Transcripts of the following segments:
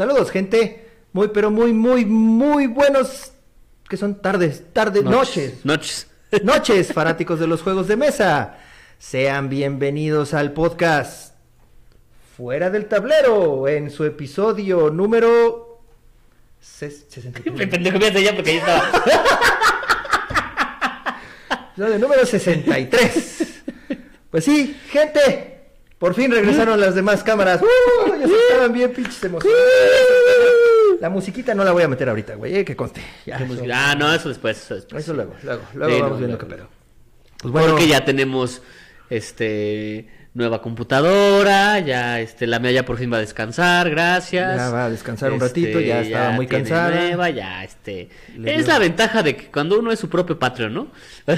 Saludos, gente. Muy, pero muy, muy, muy buenos. Que son tardes, tardes, noches. Noches. Noches, fanáticos de los juegos de mesa. Sean bienvenidos al podcast Fuera del Tablero en su episodio número. ses- 63. Me pendejo, ya porque ahí estaba. Episodio número 63. Pues sí, gente. Por fin regresaron las demás cámaras. ¡Uh! Ya se estaban bien pinches emocionados. La musiquita no la voy a meter ahorita, güey, eh, que conste. Ya, eso, Ah, no, eso después. Eso, después. eso luego, luego, luego Sí, vamos no, viendo qué pedo. Pues bueno, Porque ya tenemos este nueva computadora, ya este la mía ya por fin va a descansar, gracias. Ya va a descansar un Este, ratito, ya estaba muy tiene cansada. Nueva, ya este Le es dio- la ventaja de que cuando uno es su propio Patreon, ¿no?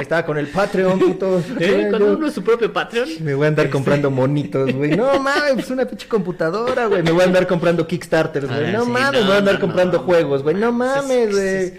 ahí estaba con el Patreon, puto. ¿Eh? Cuando uno es su propio Patreon. Me voy a andar comprando monitos, güey. No mames, pues una pinche computadora, güey. Me voy a andar comprando Kickstarters, güey. Ah, No sí, mames, no, me voy a andar no, comprando no. juegos, güey. No mames, güey.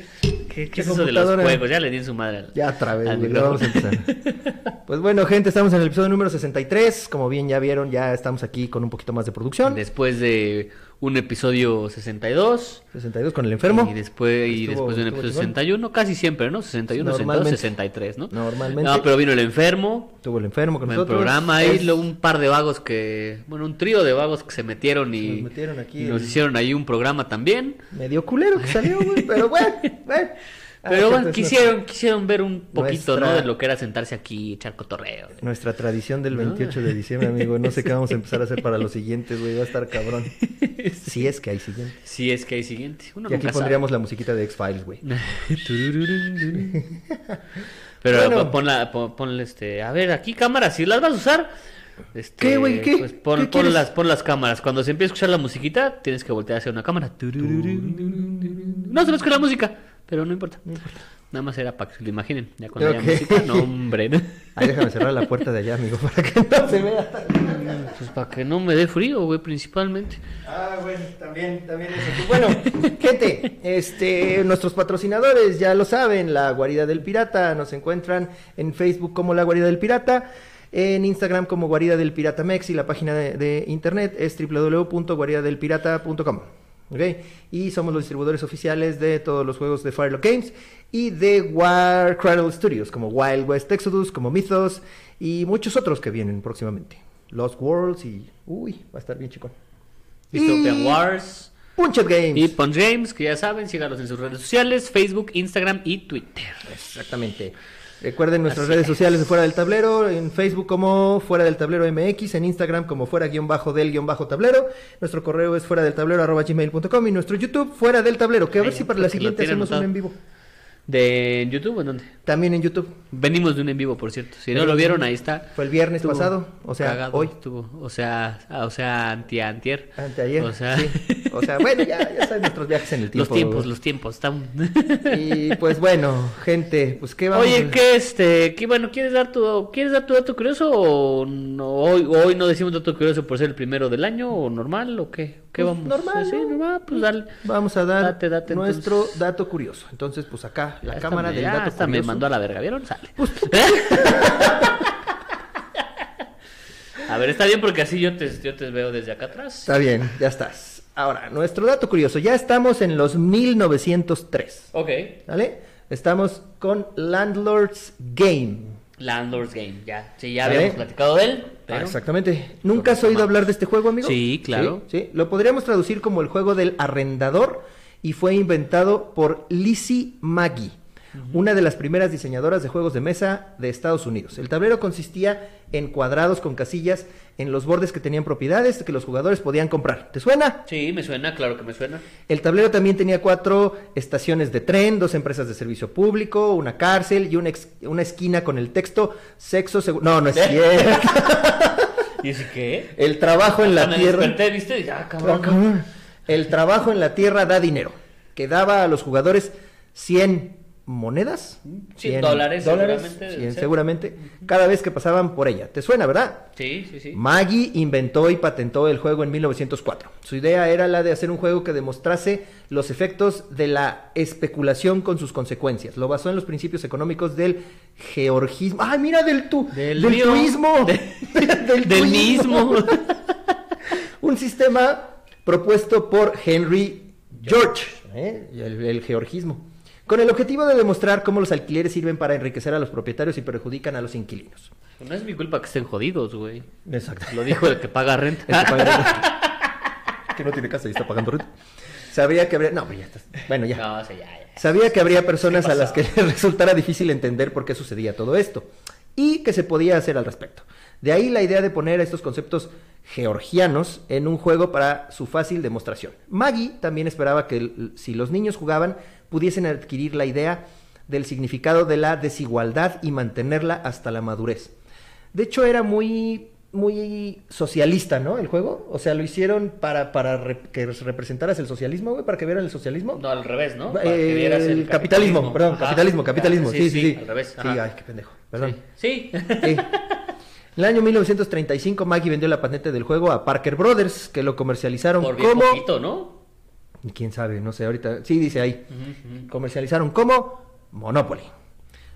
¿Qué, qué es eso de los juegos? Ya le di en su madre. al- Ya otra vez, güey. Vamos a empezar. Pues bueno, gente, estamos en el episodio número 63. Como bien ya vieron, ya estamos aquí con un poquito más de producción. Después de un episodio 62. 62 con el enfermo. Y después, y Estuvo- después de un episodio chingón. 61, casi siempre, ¿no? 61, 62, Normalmente. 63, ¿no? Normalmente. No, pero vino el enfermo, Tuvo el enfermo con buen nosotros. programa ahí, Es- un par de vagos que, bueno, un trío de vagos que se metieron y, Nos metieron aquí y nos el- hicieron ahí un programa también. Medio culero que salió, güey. Pero bueno, bueno. Pero Ah, bueno, pues, quisieron, quisieron ver un poquito, nuestra- ¿no? De lo que era sentarse aquí y echar cotorreo. Nuestra tradición del ¿No? 28 de diciembre, amigo. No sé qué vamos a empezar a hacer para los siguientes, güey. Va a estar cabrón. Si es que hay siguientes. Si es que hay siguiente. Uno Y aquí sabe. pondríamos la musiquita de X-Files, güey. Pero Bueno. ponla, pon, ponle este, a ver, aquí cámaras, si las vas a usar, este, ¿Qué, güey? ¿Qué? Pues pon, ¿Qué pon quieres? las, pon las cámaras. Cuando se empiece a escuchar la musiquita, tienes que voltear hacia una cámara. No se ve con la música, pero no importa. Nada más era para que se lo imaginen. Ya cuando Ok. haya música, no, hombre. ¿no? Ahí déjame cerrar la puerta de allá, amigo, para que no se vea. Pues para que no me dé frío, güey, principalmente. Ah, bueno, también, también eso. Pues bueno, gente, este, nuestros patrocinadores ya lo saben, la Guarida del Pirata, nos encuentran en Facebook como la Guarida del Pirata, en Instagram como Guarida del Pirata Mex y la página de, de internet es www.guaridadelpirata.com. ¿ok? Y somos los distribuidores oficiales de todos los juegos de Firelock Games y de War Cradle Studios, como Wild West Exodus, como Mythos y muchos otros que vienen próximamente. Lost Worlds y... Uy, va a estar bien chicón. Dystopian Y- Wars Punchet Games. y Punch Games, que ya saben, síganos en sus redes sociales, Facebook, Instagram y Twitter. Exactamente. Recuerden nuestras Así redes es. sociales de Fuera del Tablero, en Facebook como Fuera del Tablero MX, en Instagram como Fuera guion bajo del guion bajo tablero. Nuestro correo es fuera del tablero arroba gmail.com y nuestro YouTube Fuera del Tablero, que a ver si para la siguiente hacemos un en vivo. ¿De YouTube o en dónde? También en YouTube. Venimos de un en vivo, por cierto. Si no lo vieron, ahí está. Fue el viernes Estuvo pasado, o sea, cagado, hoy. estuvo, o sea, ah, o sea, anti antier. Anteayer. O sea, sí. O sea, bueno, ya, ya saben nuestros viajes en el tiempo. los tiempos, los tiempos, están. Y pues bueno, gente, pues qué vamos Oye, ¿qué este, qué bueno, quieres dar tu quieres dar tu dato curioso o no hoy hoy no decimos dato curioso por ser el primero del año o normal o qué? ¿Qué Pues vamos? normal, Sí, ¿no? normal, pues dale. Vamos a dar Date, date, nuestro entonces. dato curioso. Entonces, pues acá, la Ya cámara del dato me curioso. Mandó a la verga, ¿vieron? Sale. A ver, está bien porque así yo te, yo te veo desde acá atrás. Está bien, ya estás. Ahora, nuestro dato curioso. Ya estamos en los 1903. Ok. ¿Vale? Estamos con Landlord's Game. Landlord's Game, ya. Sí, ya ¿Vale? habíamos platicado de él. Pero... Ah, exactamente. ¿Nunca has oído hablar de este juego, amigo? Sí, claro. Sí, sí. Lo podríamos traducir como el juego del arrendador y fue inventado por Lizzie Maggie, una de las primeras diseñadoras de juegos de mesa de Estados Unidos. El tablero consistía en cuadrados con casillas en los bordes que tenían propiedades que los jugadores podían comprar. ¿Te suena? Sí, me suena, claro que me suena. El tablero también tenía cuatro estaciones de tren, dos empresas de servicio público, una cárcel y una, ex- una esquina con el texto sexo seguro. No, no es cierto. ¿Y ese qué? El trabajo en la me tierra. desperté, ¿viste? Y, ah, cabrón. Ah, cabrón. El trabajo en la tierra da dinero, que daba a los jugadores 100 monedas. 100 dólares, seguramente, 100 deben ser. seguramente, cada vez que pasaban por ella. ¿Te suena, verdad? Sí, sí, sí. Maggie inventó y patentó el juego en 1904. Su idea era la de hacer un juego que demostrase los efectos de la especulación con sus consecuencias. Lo basó en los principios económicos del georgismo. ¡Ay, mira del tu! Del Del! De- del Del mismo. un sistema propuesto por Henry George, ¿eh? el, el georgismo, con el objetivo de demostrar cómo los alquileres sirven para enriquecer a los propietarios y perjudican a los inquilinos. No es mi culpa que estén jodidos, güey. Exacto. Lo dijo el que paga renta. El que paga renta. que no tiene casa y está pagando renta. Sabía que habría... No, pero ya estás... Bueno, ya. No, sí, ya, ya. Sabía que habría personas ¿Qué a las que les resultara difícil entender por qué sucedía todo esto y que se podía hacer al respecto. De ahí la idea de poner estos conceptos georgianos en un juego para su fácil demostración. Maggie también esperaba que si los niños jugaban pudiesen adquirir la idea del significado de la desigualdad y mantenerla hasta la madurez. De hecho era muy muy socialista, ¿no? El juego, o sea, lo hicieron para para re- que representaras el socialismo, güey, para que vieran el socialismo. No, al revés, ¿no? Eh, Para que vieras el capitalismo, perdón, Ajá. capitalismo, capitalismo, sí, sí, sí. Al revés. Sí, ajá. ay, qué pendejo, perdón. Sí. Sí. Sí. En el año 1935, Maggie vendió la patente del juego a Parker Brothers, que lo comercializaron Por bien como... poquito, ¿no? ¿Quién sabe? No sé, ahorita... Sí, dice ahí. Comercializaron como Monopoly.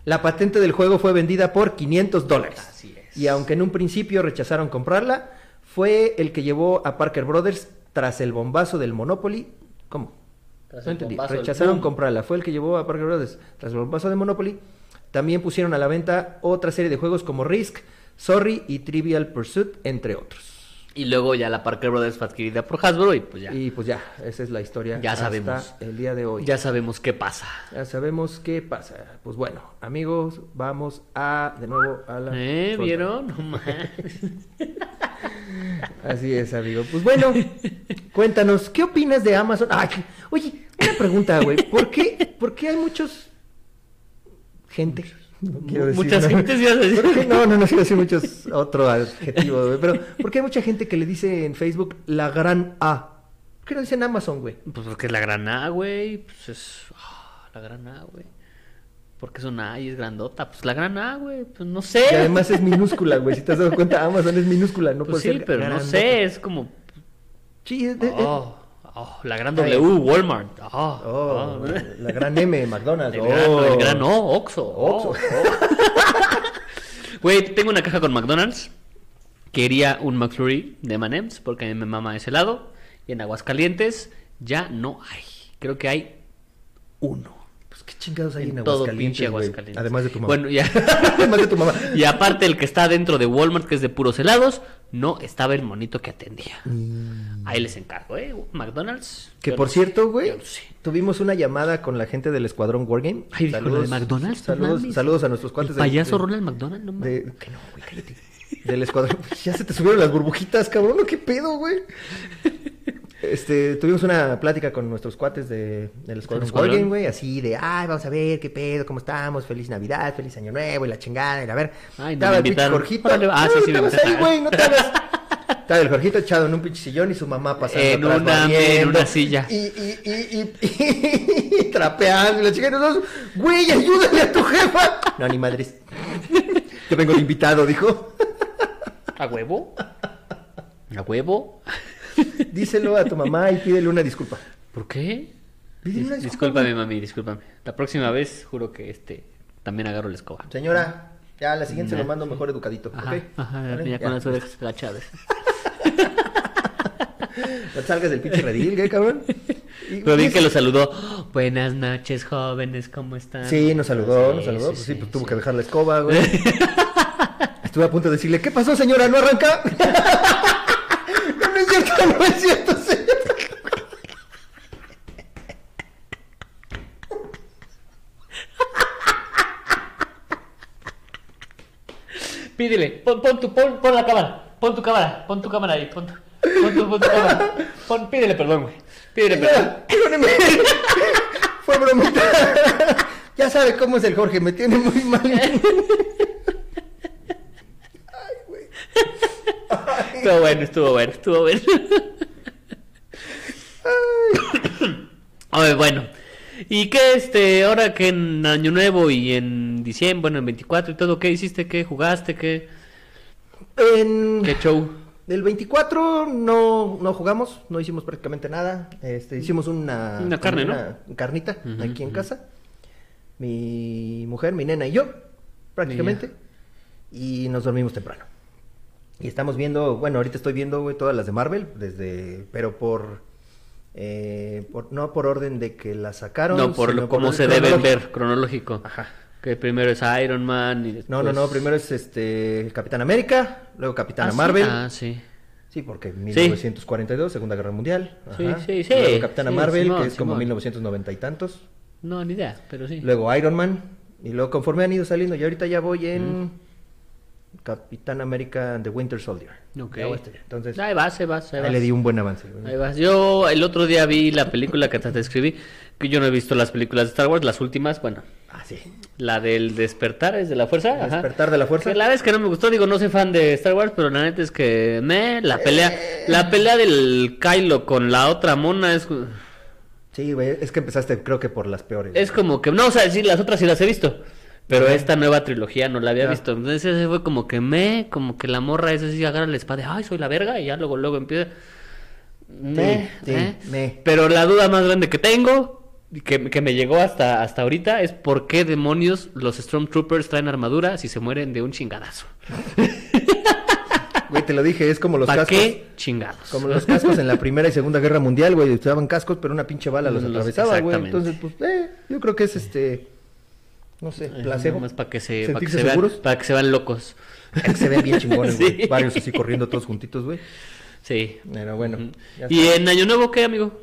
La patente del juego fue vendida por 500 dólares. Así es. Y aunque en un principio rechazaron comprarla, fue el que llevó a Parker Brothers tras el bombazo del Monopoly. ¿Cómo? Tras no entendí. Rechazaron comprarla. Fue el que llevó a Parker Brothers tras el bombazo de Monopoly. También pusieron a la venta otra serie de juegos como Risk, Sorry y Trivial Pursuit, entre otros. Y luego ya la Parker Brothers fue adquirida por Hasbro y pues ya. Y pues ya, esa es la historia. Ya hasta sabemos. el día de hoy. Ya sabemos qué pasa. Ya sabemos qué pasa. Pues bueno, amigos, vamos a de nuevo a la. ¿Eh? ¿Vieron? No mames. Así es, amigo. Pues bueno, cuéntanos, ¿qué opinas de Amazon? Ay, oye, una pregunta, güey. ¿Por qué, ¿Por qué hay muchos gente? No quiero decir, Muchas ¿no? gentes, decir. No, no, no quiero decir muchos otro adjetivo, güey. Pero ¿por qué hay mucha gente que le dice en Facebook la gran A? ¿Por qué no dicen Amazon, güey? Pues porque es la gran A, güey. Pues es. ah, la gran A, güey. Porque es una A y es grandota. Pues la gran A, güey. Pues no sé. Y además es minúscula, güey. Si te has dado cuenta, Amazon es minúscula, no pues puede sí, ser. pero no sé. Es como. Sí, es de- es- Oh, oh, la gran. W, Walmart. Oh, Oh, oh. la gran M, McDonald's. El, oh. gran, el gran O, Oxxo. Oxxo. Oh, oh. Güey, tengo una caja con McDonald's. Quería un McFlurry de M&M's porque a mí me mama ese lado. Y en Aguascalientes ya no hay. Creo que hay uno. Pues qué chingados hay en, En todo Aguascalientes, pinche güey? Aguascalientes. Además de tu mamá. Bueno, ya. Además de tu mamá. Y aparte el que está dentro de Walmart, que es de puros helados, no estaba el monito que atendía. Ahí les encargo, ¿eh? McDonald's. Que por no cierto, güey, yo no sé. tuvimos una llamada con la gente del Escuadrón Wargame. Ay, lo de McDonald's. Saludos, mames. saludos a nuestros cuates El payaso de- Ronald McDonald, no mames. de- que no, güey, cállate. Del Escuadrón. ya se te subieron las burbujitas, cabrón. ¿Qué pedo, güey? Este, tuvimos una plática con nuestros cuates de, del Escuadrón güey, así de, ay, vamos a ver qué pedo, cómo estamos, feliz Navidad, feliz Año Nuevo y la chingada, y a ver. Ay, no estaba el pinche. Jorgito. Ah, No, sí, sí estabas ahí, güey, no te hagas. Estaba el Jorgito echado en un pinche sillón y su mamá pasando En atrás una- en una silla. Y, y, y, y, y trapeando y la chica y nosotros, güey, ayúdale a tu jefa. No, ni madres. Yo vengo de invitado, dijo. ¿A huevo? ¿A huevo? Díselo a tu mamá y pídele una disculpa. ¿Por qué? Pídele una Dis- disculpa, discúlpame, mami, discúlpame. La próxima vez juro que este también agarro la escoba. Señora, ya a la siguiente se lo mando mejor educadito, Ajá, ¿ok? ajá, ¿Vale? ya con las orejas agachadas. No salgas del pinche redil, ¿qué, cabrón? Y- Pero bien y- que lo saludó. Buenas noches, jóvenes, ¿cómo están? Sí, nos saludó, Sí, nos saludó. sí, pues sí, sí, pues tuvo que dejar la escoba, güey. Estuve a punto de decirle, ¿qué pasó, señora? ¿No arranca? Pídele, pon, pon, tu, pon, pon la cámara, pon tu cámara, pon tu cámara ahí, pon, tu- pon, tu, pon tu cámara. Pon, pídele perdón, güey. Pídele perdón. Fue bromita. ya sabe cómo es el Jorge, me tiene muy mal. Ay, güey. Estuvo bueno, estuvo bueno, estuvo bueno. A ver, bueno. ¿Y qué, este, ahora que en Año Nuevo y en diciembre, bueno, en 24 y todo, qué hiciste, qué jugaste, qué, En... qué show? El 24 no, no jugamos, no hicimos prácticamente nada. Este, hicimos una, Una carne, ¿no? una carnita Ujú, aquí en casa. Mi mujer, mi nena y yo, prácticamente. Y nos dormimos temprano. Y estamos viendo, bueno, ahorita estoy viendo, güey, todas las de Marvel, desde, pero por, eh, por- no por orden de que las sacaron. No, por lo, cómo el se deben ver, cronológico. Ajá. Que primero es Iron Man y después... No, no, no, primero es este Capitán América, luego Capitana Ah, sí. Marvel. Ah, sí. Sí, porque 1942, Segunda Guerra Mundial. Sí, ajá. sí, sí. Luego Capitana Sí, Marvel, Simón, que es como Simón. 1990 y tantos. No, ni idea, pero sí. Luego Iron Man. Y luego conforme han ido saliendo, y ahorita ya voy en Capitán América the Winter Soldier. Ok. Ya voy hasta allá. Entonces, Ahí vas, ahí vas, ahí vas. le di un buen avance. Ahí vas. Yo el otro día vi la película que te escribí, que yo no he visto las películas de Star Wars, las últimas, bueno, Ah, sí. la del despertar es de la fuerza. ajá. Despertar de la fuerza. Que la vez que no me gustó, digo, no soy fan de Star Wars, pero la neta es que me la pelea, Eh. la pelea del Kylo con la otra mona es Sí, güey, es que empezaste creo que por las peores. es como que no, o sea, sí las otras sí las he visto, pero esta nueva trilogía no la había Ya. visto. Entonces ese fue como que me, como que la morra esa sí agarra la espada, ay, soy la verga y ya luego luego empieza me, sí, ¿eh? me. Pero la duda más grande que tengo, que, que me llegó hasta, hasta ahorita, es por qué demonios los Stormtroopers traen armadura si se mueren de un chingadazo. Güey, te lo dije, es como los ¿Para cascos. qué chingados? Como los cascos en la Primera y Segunda Guerra Mundial, güey, usaban cascos, pero una pinche bala los Los- atravesaba, güey. Entonces, pues, eh, yo creo que es este, no sé, placebo. Más para que se, para que se vean, seguros. para que se vean locos. Que se ven bien chingones, güey. Sí. Varios así corriendo todos juntitos, güey. Sí. Pero bueno. ¿Y en Año Nuevo qué, amigo?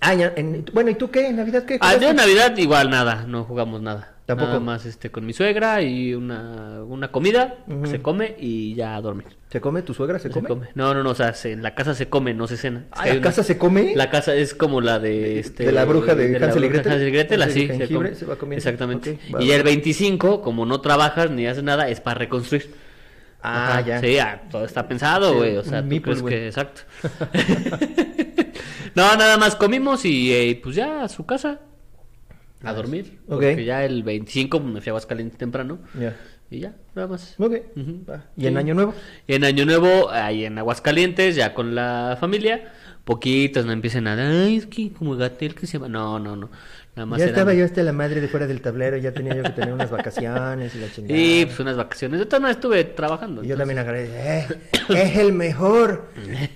Ah, en- bueno, ¿y tú qué? ¿En Navidad qué? Ah, yo en Navidad igual nada, no jugamos nada. Tampoco. Nada más este con mi suegra y una, una comida, se come y ya a dormir. ¿Se come? ¿Tu suegra se, Se come? come. No, no, no, o sea, se- en la casa se come, no se cena. Ah, ¿la una- casa se come? La casa es como la de este de la bruja de la Hansel y Gretel. Hansel y Gretel, Hansel y así se jengibre, come. se va comiendo. Exactamente. Va, y va. el 25, como no trabajas ni haces nada, es para reconstruir. Ah, Ajá, ya. Sí, ah, todo está pensado, Sí, güey. O sea, ¿tú crees que exacto? no, nada más comimos y eh, pues ya a su casa a dormir. Porque ya el 25 me fui a Aguascalientes temprano Ya. y ya, nada más. ¿Y Sí. en Año Nuevo? Y en Año Nuevo, ahí en Aguascalientes, ya con la familia, poquitos no empiecen a, ay, es que como Gatel que se va. No, no, no. Nada más Ya eran- estaba yo hasta la madre de fuera del tablero, ya tenía yo que tener unas vacaciones y la chingada. Y pues unas vacaciones. Yo no estuve trabajando. Y yo entonces- también agradezco. "Eh, es el mejor,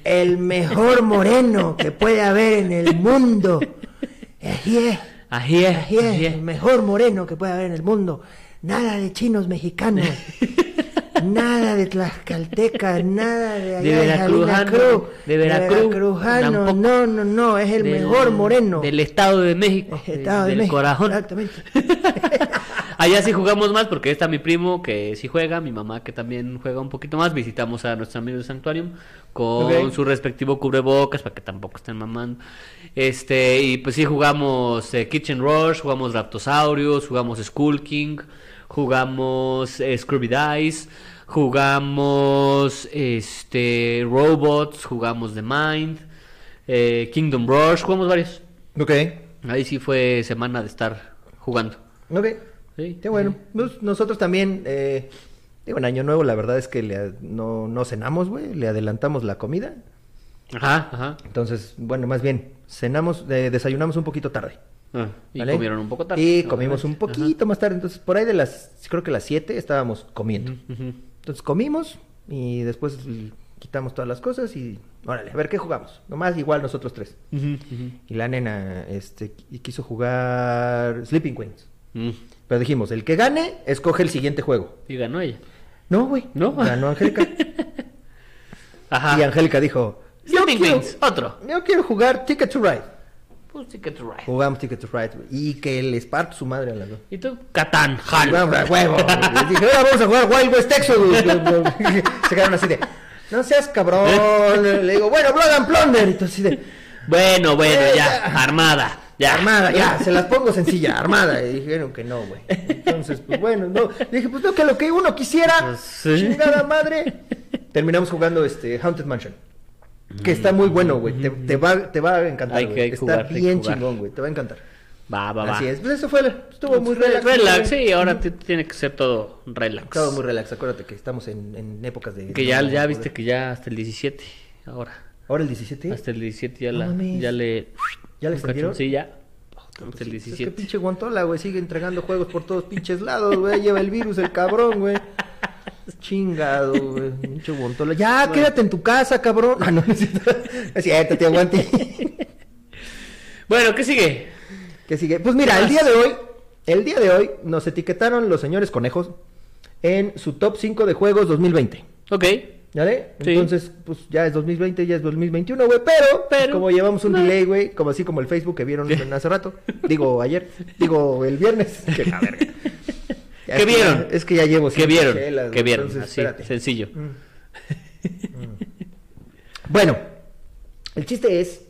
el mejor moreno que puede haber en el mundo. Así es, Así es, así es, así es. el mejor moreno que puede haber en el mundo. Nada de chinos mexicanos. Nada de tlaxcaltecas, nada de allá De Cruz, de Veracruz, tampoco. No, no, no, es el Del- mejor moreno. Del Estado de México. Estado de del México, corazón. Exactamente. Allá sí jugamos más porque está mi primo que sí juega, mi mamá que también juega un poquito más. Visitamos a nuestro amigo de Sanctuarium con su respectivo cubrebocas para que tampoco estén mamando. Este, y pues sí jugamos eh, Kitchen Rush, jugamos Raptosaurus, jugamos Skull King, jugamos eh, Scrooby Dice, jugamos este Robots, jugamos The Mind, eh, Kingdom Rush, jugamos varios. Ok, Ahí sí fue semana de estar jugando. ok. Sí, Qué bueno. Pues, nosotros también, eh, digo, en Año Nuevo la verdad es que le no, no cenamos, güey, le adelantamos la comida. Ajá, ajá. Entonces, bueno, más bien, cenamos, eh, desayunamos un poquito tarde. Ah, y ¿vale? comieron un poco tarde. Y ¿no? comimos un poquito más tarde. Entonces, por ahí de las, creo que las 7 estábamos comiendo. Ujú. Entonces, comimos y después quitamos todas las cosas y, órale, a ver qué jugamos. Nomás igual nosotros tres. Ujú, ujú. Y la nena, este, qui- quiso jugar Sleeping Queens. Mm. Pero dijimos, el que gane, escoge el siguiente juego. Y ganó ella. No, güey. ¿No? Ganó Angélica. Ajá. y Angélica dijo, yo quiero, Wings, otro. yo quiero jugar Ticket to Ride. Pues Ticket to Ride. Jugamos Ticket to Ride, güey, Y que les parto su madre a las dos. ¿Y tú? Catán, Hal. vamos a huevo. Les dije, ahora vamos a jugar Wild West Exodus. Se quedaron así de, no seas cabrón. Le digo, bueno, Blood and Plunder. Y entonces así de, Bueno, bueno, Eh, ya. ya. Armada. Ya. armada, ya, se las pongo sencilla, armada. Y dijeron que no, güey. Entonces, pues bueno, no. Le dije, pues no, que lo que uno quisiera, Pues, sí. chingada madre. Terminamos jugando este Haunted Mansion. Que está muy bueno, güey. Te, te va, te va a encantar, Hay que Está jugar, que bien jugar. chingón, güey. Te va a encantar. Va, va, va. Así es. Pues eso fue, estuvo muy relax. Relax, sí, ahora tiene que ser todo relax. Todo muy relax. Acuérdate que estamos en, en épocas de. Que ya, ya viste que ya hasta el 17. Ahora. Ahora el 17. Hasta el 17 ya, No la, mames. ya le. ¿Ya le extendieron? cachón, Sí, ya. Pues el sí, Es que 17. pinche guantola, güey, sigue entregando juegos por todos pinches lados, güey. Lleva el virus, el cabrón, güey. Chingado, güey. Mucho bontola. Ya, quédate en tu casa, cabrón. Ah, no. Es cierto, te aguante. Bueno, ¿qué sigue? ¿Qué sigue? Pues mira, el día de hoy, el día de hoy nos etiquetaron los señores conejos en su top 5 de juegos 2020. Ok. ¿Vale? Sí. Entonces, pues ya es 2020, ya es 2021, güey. Pero, Pero, como llevamos un no. delay, güey, como así como el Facebook que vieron hace rato. Digo, ayer. Digo, el viernes. Que la verga. Ya ¿Qué es vieron? es que ya llevo ¿Qué vieron? chelas, ¿Qué vieron? entonces, Así, espérate. sencillo. Bueno, el chiste es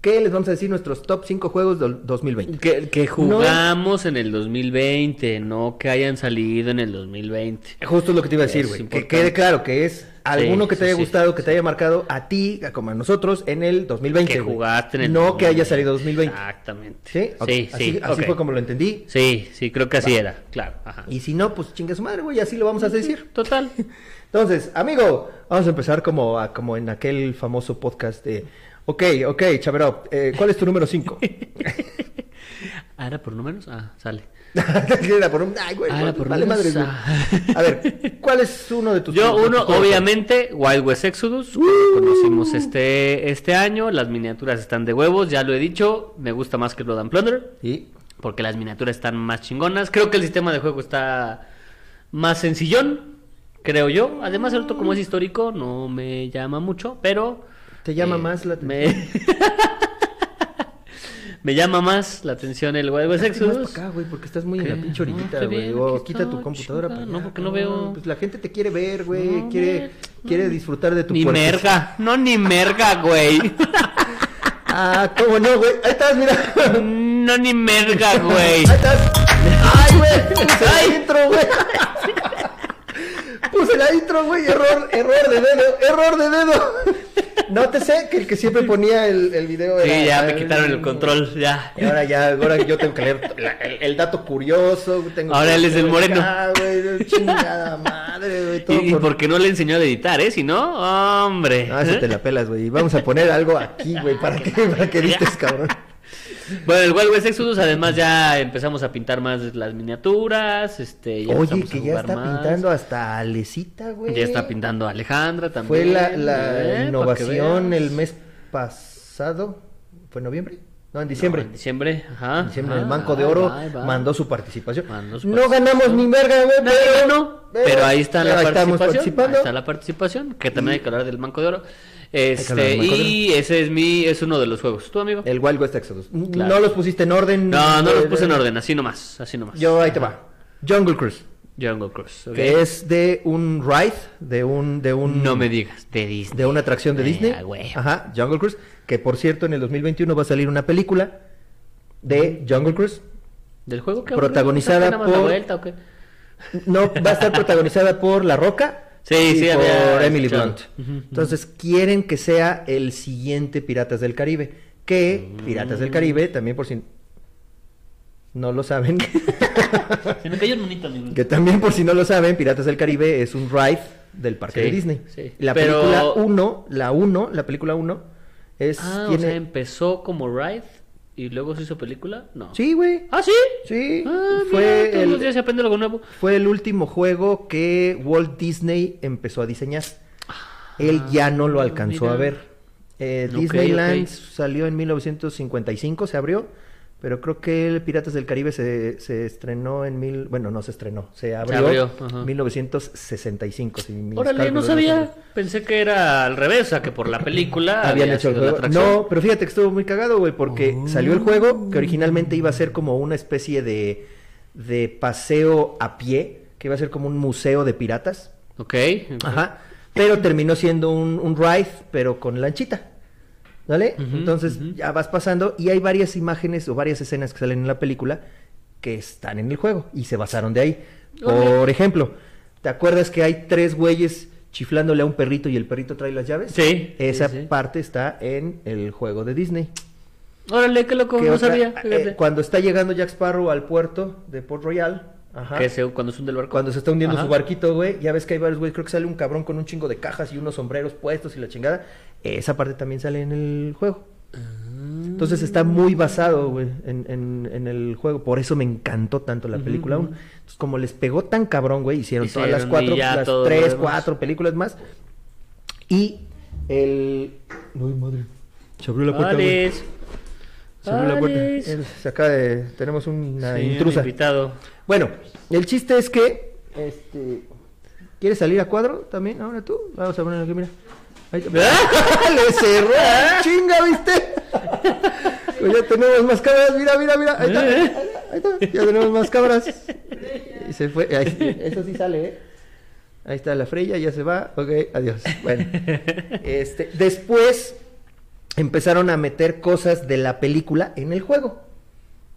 que les vamos a decir nuestros top 5 juegos del 2020. Que, que jugamos en el 2020, no que hayan salido en el 2020. Justo es lo que te iba a decir, güey. Que quede claro que es alguno que te sí, haya sí. gustado, que te haya marcado a ti, como a nosotros, en el 2020. Que jugaste en el No que haya 2020. salido 2020. Exactamente. ¿Sí? Ok, Sí, Así, sí. así fue como lo entendí. Sí, sí, creo que así era, claro. Ajá. Y si no, pues chingue su madre, güey, así lo vamos a decir. Total. Entonces, amigo, vamos a empezar como, a- como en aquel famoso podcast de... Ok, ok, Chaveró, eh, ¿cuál es tu número 5? ¿Ah, era por números? Ah, sale. Era por un... Ay, güey, Ah, por vale madre, güey. A ver, ¿cuál es uno de tus... Yo, de tus uno, obviamente, Wild West Exodus. que lo conocimos este, este año. Las miniaturas están de huevos, ya lo he dicho. Me gusta más que Blood and Plunder. Sí. Porque las miniaturas están más chingonas. Creo que el sistema de juego está más sencillón. Creo yo. Además, el otro, como es histórico, no me llama mucho. Pero. ¿Te llama eh, más la me... me llama más la atención el Wild West Más para acá, güey, porque estás muy en la pinche orillita, güey. O quita tu computadora No, porque no veo. Pues la gente te quiere ver, güey. No, quiere, quiere disfrutar de tu Ni merga. No, ni merga, güey. Ah, ¿cómo no, güey? Ahí estás, mira. No, ni merga, güey. Ahí estás. Ay, güey. Puse la intro, güey. Puse la intro, güey. Error, error de dedo. Error de dedo. Nótese que el que siempre ponía el, el video Sí, ya me quitaron el control, ya. Y ahora ya, ahora yo tengo que leer la- el, el dato curioso. tengo Ahora él es el moreno. Ah, güey, chingada madre, güey. todo Y, y por- porque no le enseñó a editar, ¿eh? Si no, hombre. Ah, esa te la pelas, güey. Vamos a poner algo aquí, güey, para que, para que edites, cabrón. Bueno, el Wild West Exodus, además ya empezamos a pintar más las miniaturas, este, ya Oye, a que ya está más. pintando hasta Alecita, güey. Ya está pintando Alejandra también. Fue la, la ¿eh? Innovación el mes pasado. ¿Fue en noviembre? No, en diciembre. No, en diciembre, ajá. En diciembre, ajá, el Banco de Oro va, va. mandó su participación. Mandó su no ganamos ni verga, güey, pero, ganó, pero, ahí está pero la ahí participación. Ahí está la participación, que también hay que hablar del Banco de Oro. Este, y ese es mi, es uno de los juegos. ¿Tú, amigo? El Wild West Exodus. Claro. No los pusiste en orden. No, no los Eh, puse en orden, así nomás, así nomás. Yo, ahí te va. Jungle Cruise. Jungle Cruise. Que es de un ride, de un, de un... No me digas, de Disney. de una atracción de Eh, Disney. Ajá, Jungle Cruise. Que por cierto, en el 2021 va a salir una película de Jungle Cruise. ¿Del juego que Protagonizada ¿Nada más la por- vuelta o qué? No, va a estar protagonizada por La Roca. Sí, y sí, por había Emily escuchado. Blunt. Entonces quieren que sea el siguiente Piratas del Caribe. Que Piratas del Caribe, también por si no lo saben, Se me cayó el monito, amigo. que también por si no lo saben, Piratas del Caribe es un ride del parque Sí, de Disney. sí. La Pero- película 1, la 1, la película 1 es Ah, tiene o sea, empezó como ride y luego se hizo película. No. Sí, güey. ¿Ah, sí? Sí, Ah, fue mira, todos el- los días se aprende algo nuevo. Fue el último juego que Walt Disney empezó a diseñar. Él ya no lo alcanzó mira. a ver. Eh, Disneyland salió en 1955, se abrió, pero creo que el Piratas del Caribe se, se estrenó en mil, bueno, no se estrenó, se abrió, ajá. 1965. Si Órale, no sabía. son- Pensé que era al revés, sea, que por la película Habían había hecho el juego. No, pero fíjate que estuvo muy cagado, güey, porque salió el juego que originalmente iba a ser como una especie de, de paseo a pie, que iba a ser como un museo de piratas. Ok. ok. Ajá. Pero terminó siendo un, un ride, pero con lanchita. ¿Vale? Entonces ya vas pasando y hay varias imágenes o varias escenas que salen en la película que están en el juego y se basaron de ahí. Por ejemplo, ¿te acuerdas que hay tres güeyes chiflándole a un perrito y el perrito trae las llaves? Sí, Esa sí, sí. parte está en el juego de Disney. Órale, qué loco, ¿Qué no otra? sabía. Eh, cuando está llegando Jack Sparrow al puerto de Port Royal, ajá, Que se- cuando es un del barco. cuando se está hundiendo Ajá. su barquito, güey, ya ves que hay varios güeyes, creo que sale un cabrón con un chingo de cajas y unos sombreros puestos y la chingada. Esa parte también sale en el juego. Entonces está muy basado, güey, en, en, en el juego. Por eso me encantó tanto la película Ujú. 1. Entonces, como les pegó tan cabrón, güey, hicieron, todas las cuatro, las tres, cuatro películas más. Y el... Ay, madre. Se abrió la puerta, güey. Se abrió la puerta. Alex. Él Se acaba de... Tenemos una Sí, un intrusa. invitado. Bueno, el chiste es que... Este... ¿Quieres salir a cuadro también ahora tú? Vamos a poner aquí, mira. Ahí. ¡Le cerró! ¡Chinga, viste! Pues ya tenemos más cámaras, mira, mira, mira. Ahí está, ahí está. Ya tenemos más cámaras. Y se fue. Ahí- eso sí sale, ¿eh? Ahí está la Freya, ya se va. Ok, adiós. Bueno. Este, después empezaron a meter cosas de la película en el juego.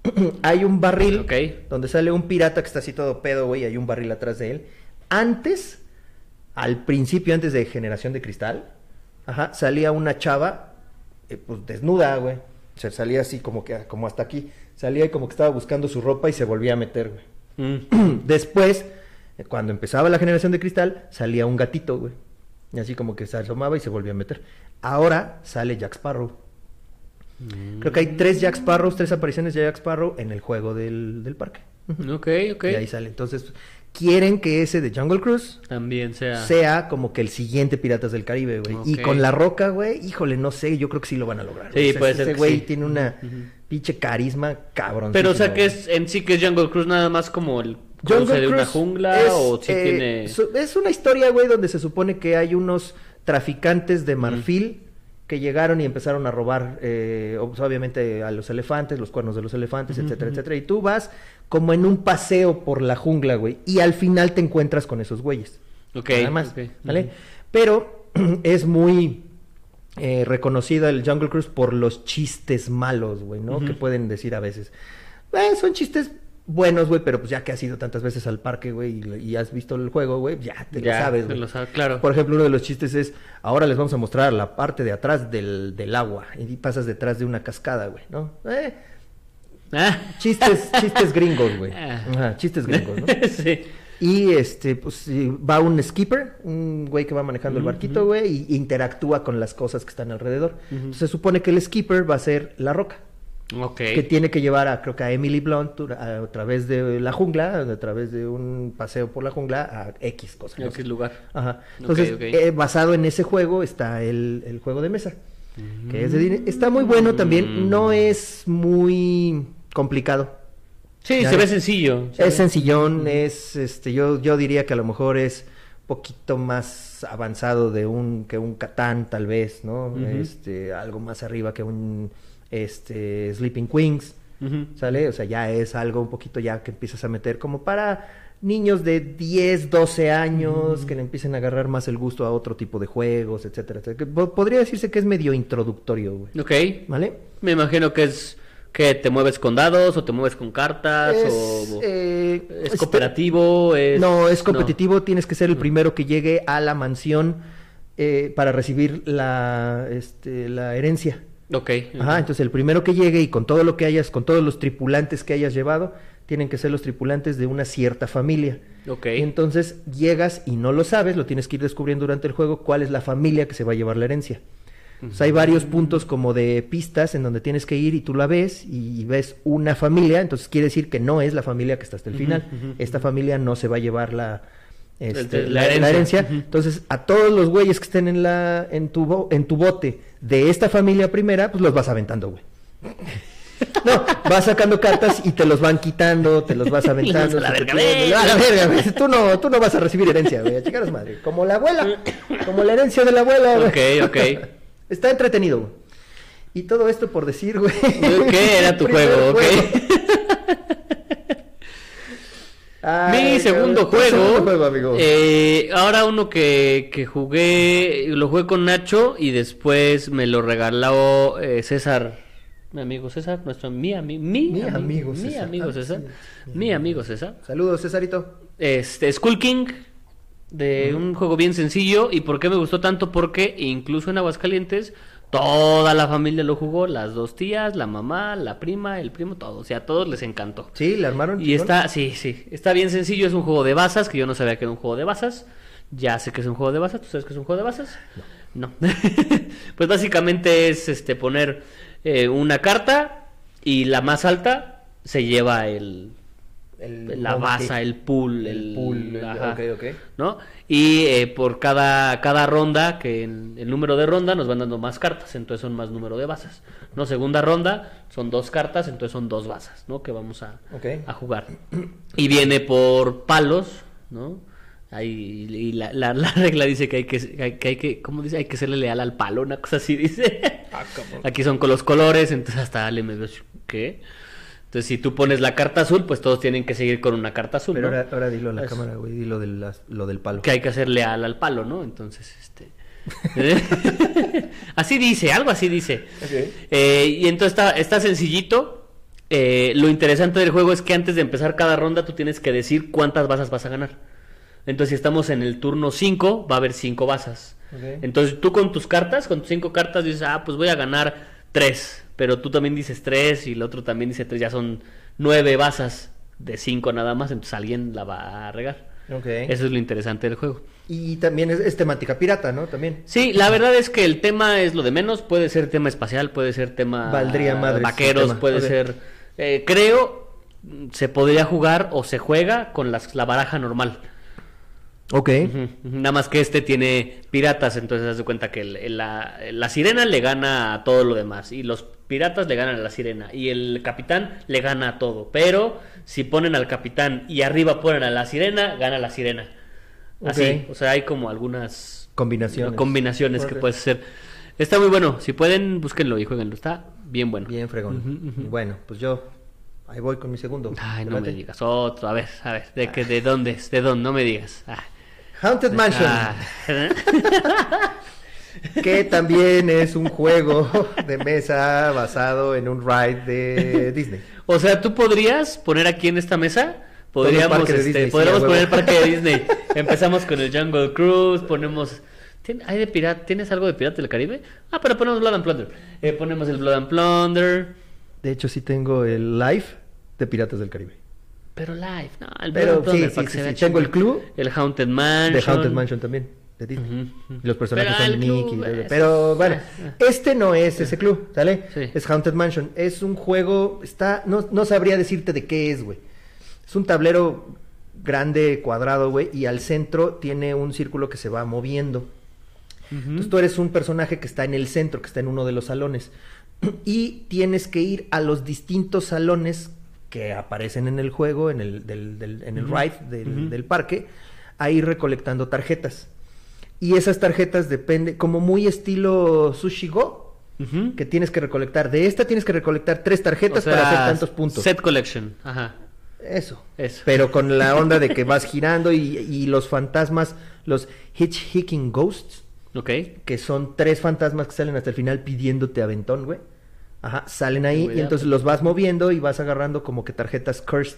hay un barril donde sale un pirata que está así todo pedo, güey, y hay un barril atrás de él. Antes, al principio, antes de Generación de Cristal, ajá, salía una chava, eh, pues desnuda, güey. O sea, salía así como que, como hasta aquí. Salía y como que estaba buscando su ropa y se volvía a meter, güey. Mm. Después, eh, cuando empezaba la generación de cristal, salía un gatito, güey. Y así como que se asomaba y se volvía a meter. Ahora sale Jack Sparrow. Creo que hay tres Jack Sparrows, tres apariciones de Jack Sparrow en el juego del, del parque. Ok, ok. Y ahí sale. Entonces, quieren que ese de Jungle Cruise También sea. sea como que el siguiente Piratas del Caribe, güey. Y con La Roca, güey, híjole, no sé, yo creo que sí lo van a lograr. Sí, güey. O sea, puede ese ser que güey sí. tiene una Ujú. pinche carisma cabrón. Pero, o sea, que es en sí que es Jungle Cruise nada más como el cruce de una jungla es, o si eh, tiene. es una historia, güey, donde se supone que hay unos traficantes de marfil que llegaron y empezaron a robar, eh, ob- obviamente, a los elefantes, los cuernos de los elefantes, etcétera, etcétera. Y tú vas como en un paseo por la jungla, güey. Y al final te encuentras con esos güeyes. Ok, Nada más. ¿vale? Pero es muy eh, reconocida el Jungle Cruise por los chistes malos, güey, ¿no? Que pueden decir a veces. Eh, son chistes buenos, güey, pero pues ya que has ido tantas veces al parque, güey, y, y has visto el juego, güey, ya te Ya, lo sabes, güey. lo sabes, claro. Por ejemplo, uno de los chistes es, ahora les vamos a mostrar la parte de atrás del, del agua, y pasas detrás de una cascada, güey, ¿no? Eh, Ah. chistes, chistes gringos, güey. Ah. Ajá, chistes gringos, ¿no? sí. Y este, pues va un skipper, un güey que va manejando el Ujú, barquito, ujú. güey, y interactúa con las cosas que están alrededor. Ujú. Entonces, se supone que el skipper va a ser la roca, Que tiene que llevar a, creo que a Emily Blunt a, a través de la jungla, a través de un paseo por la jungla a X no sé. aquel lugar. Ajá. Entonces, eh, basado en ese juego está el, el juego de mesa, que es de dinero. Está muy bueno también, Mm. no es muy complicado. Sí, Ya se ve sencillo. Es sencillón, es este yo yo diría que a lo mejor es poquito más avanzado de un que un Catán tal vez, ¿no? Este algo más arriba que un este Sleeping Queens. ¿sale? O sea, ya es algo un poquito ya que empiezas a meter como para niños de 10, 12 años que le empiecen a agarrar más el gusto a otro tipo de juegos, etcétera, etcétera. Podría decirse que es medio introductorio, güey. Ok. ¿Vale? Me imagino que es que te mueves con dados o te mueves con cartas Es, o eh, es cooperativo, es No, es no. competitivo, tienes que ser el primero que llegue a la mansión eh, para recibir la, este, la herencia. Ok. Ajá, entonces el primero que llegue y con todo lo que hayas, con todos los tripulantes que hayas llevado, tienen que ser los tripulantes de una cierta familia. Ok. Y entonces llegas y no lo sabes, lo tienes que ir descubriendo durante el juego cuál es la familia que se va a llevar la herencia. Entonces, hay varios puntos como de pistas en donde tienes que ir y tú la ves y ves una familia, entonces quiere decir que no es la familia que está hasta el final. Esta familia no se va a llevar la, este, la, herencia. Entonces, a todos los güeyes que estén en la en tu bo- en tu bote de esta familia primera, pues los vas aventando, güey. No, vas sacando cartas y te los van quitando, te los vas aventando. a la verga, ve. A la verga, güey. Tú no, tú no vas a recibir herencia, güey. A madre. Como la abuela. Como la herencia de la abuela, güey. Ok, ok. Está entretenido, güey. Y todo esto por decir, güey. ¿Qué era tu juego? Ok. Ay, Mi segundo juego. segundo juego, amigo. eh, ahora uno que, que jugué, lo jugué con Nacho y después me lo regaló eh, César, mi amigo César, nuestro mi, ami- mi, Mi ami- amigo mi César. amigo Ah, César, sí. mi amigo César. Saludos, Cesarito. Este, Skull King, de un juego bien sencillo. ¿Y por qué me gustó tanto? Porque incluso en Aguascalientes, toda la familia lo jugó, las dos tías, la mamá, la prima, el primo, todo. O sea, a todos les encantó. Sí, le armaron. Y chingón? está, sí, sí, está bien sencillo, es un juego de basas, que yo no sabía que era un juego de basas. Ya sé que es un juego de basas, ¿tú sabes que es un juego de basas? No. pues básicamente es este poner eh, una carta y la más alta se lleva el, El la baza, el pool, El pool, ajá. ¿no? Y eh, por cada, cada ronda, que en el número de ronda nos van dando más cartas, entonces son más número de bazas. ¿No? Segunda ronda son dos cartas, entonces son dos bazas, ¿no? Que vamos a, a jugar. Y viene por palos, ¿no? Ahí, y la, la- la regla dice que hay que, que hay, que hay que, ¿cómo dice? Hay que serle leal al palo, una cosa así dice. Aquí son con los colores, entonces hasta Ale me ¿qué? Entonces si tú pones la carta azul, pues todos tienen que seguir con una carta azul, Pero ¿no? ahora, ahora dilo a la Es- cámara, güey, dilo las- lo del palo. que hay que hacer leal al palo, ¿no? Entonces, este... así dice, algo así dice. Eh, y entonces está, está sencillito. Eh, lo interesante del juego es que antes de empezar cada ronda tú tienes que decir cuántas bazas vas a ganar. Entonces, si estamos en el turno 5, va a haber 5 bazas. Ok. Entonces, tú con tus cartas, con tus 5 cartas, dices, ah, pues voy a ganar 3. Pero tú también dices 3 y el otro también dice 3. Ya son 9 bazas de 5 nada más. Entonces, alguien la va a regar. Eso es lo interesante del juego. Y también es, es temática pirata, ¿no? También. Sí, la verdad es que el tema es lo de menos. Puede ser tema espacial, puede ser tema Valdría madres vaqueros, puede ser. eh, creo se podría jugar o se juega con las, la baraja normal. Ok. Nada más que este tiene piratas, entonces haz de cuenta que la, la sirena le gana a todo lo demás y los piratas le ganan a la sirena y el capitán le gana a todo. Pero si ponen al capitán y arriba ponen a la sirena, gana la sirena. Así, o sea, hay como algunas Combinaciones. combinaciones que puedes hacer. Está muy bueno, si pueden, búsquenlo y jueguenlo, está bien bueno. Bien fregón. Bueno, pues yo ahí voy con mi segundo. Ay, ¿Te no me digas otro, a ver, a ver, ¿de, qué, de dónde es? ¿De dónde? No me digas. Ay. Haunted Mansion, Ah. que también es un juego de mesa basado en un ride de Disney. O sea, tú podrías poner aquí en esta mesa, podríamos, este, Disney, podríamos poner el parque de Disney. Empezamos con el Jungle Cruise, ponemos... ¿Tien- ¿Hay de pirata? ¿Tienes algo de Pirata del Caribe? Ah, pero ponemos Blood and Plunder. Eh, ponemos el Blood and Plunder. De hecho, sí tengo el live de Piratas del Caribe. Pero live, no, el Blood Pero and Plunder sí, sí, sí. Tengo el club El Haunted Mansion. de Haunted Mansion también, de Disney. Los personajes Pero son Mickey. eso pero es- bueno, ah, ah. este no es ese club, ¿sale? Sí. Es Haunted Mansion. Es un juego, está, no, no sabría decirte de qué es, güey. Es un tablero grande, cuadrado, güey, y al centro tiene un círculo que se va moviendo. Entonces tú eres un personaje que está en el centro, que está en uno de los salones. Y tienes que ir a los distintos salones que aparecen en el juego, en el, del, del- en el ride del parque, a ir recolectando tarjetas. Y esas tarjetas depende, como muy estilo Sushi Go, que tienes que recolectar. De esta tienes que recolectar tres tarjetas O para hacer tantos puntos. Set collection, ajá. Eso. Eso. Pero con la onda de que vas girando y, y los fantasmas, los hitchhiking ghosts, Ok. que son tres fantasmas que salen hasta el final pidiéndote aventón, güey. Ajá, salen ahí y entonces los vas moviendo y vas agarrando como que tarjetas cursed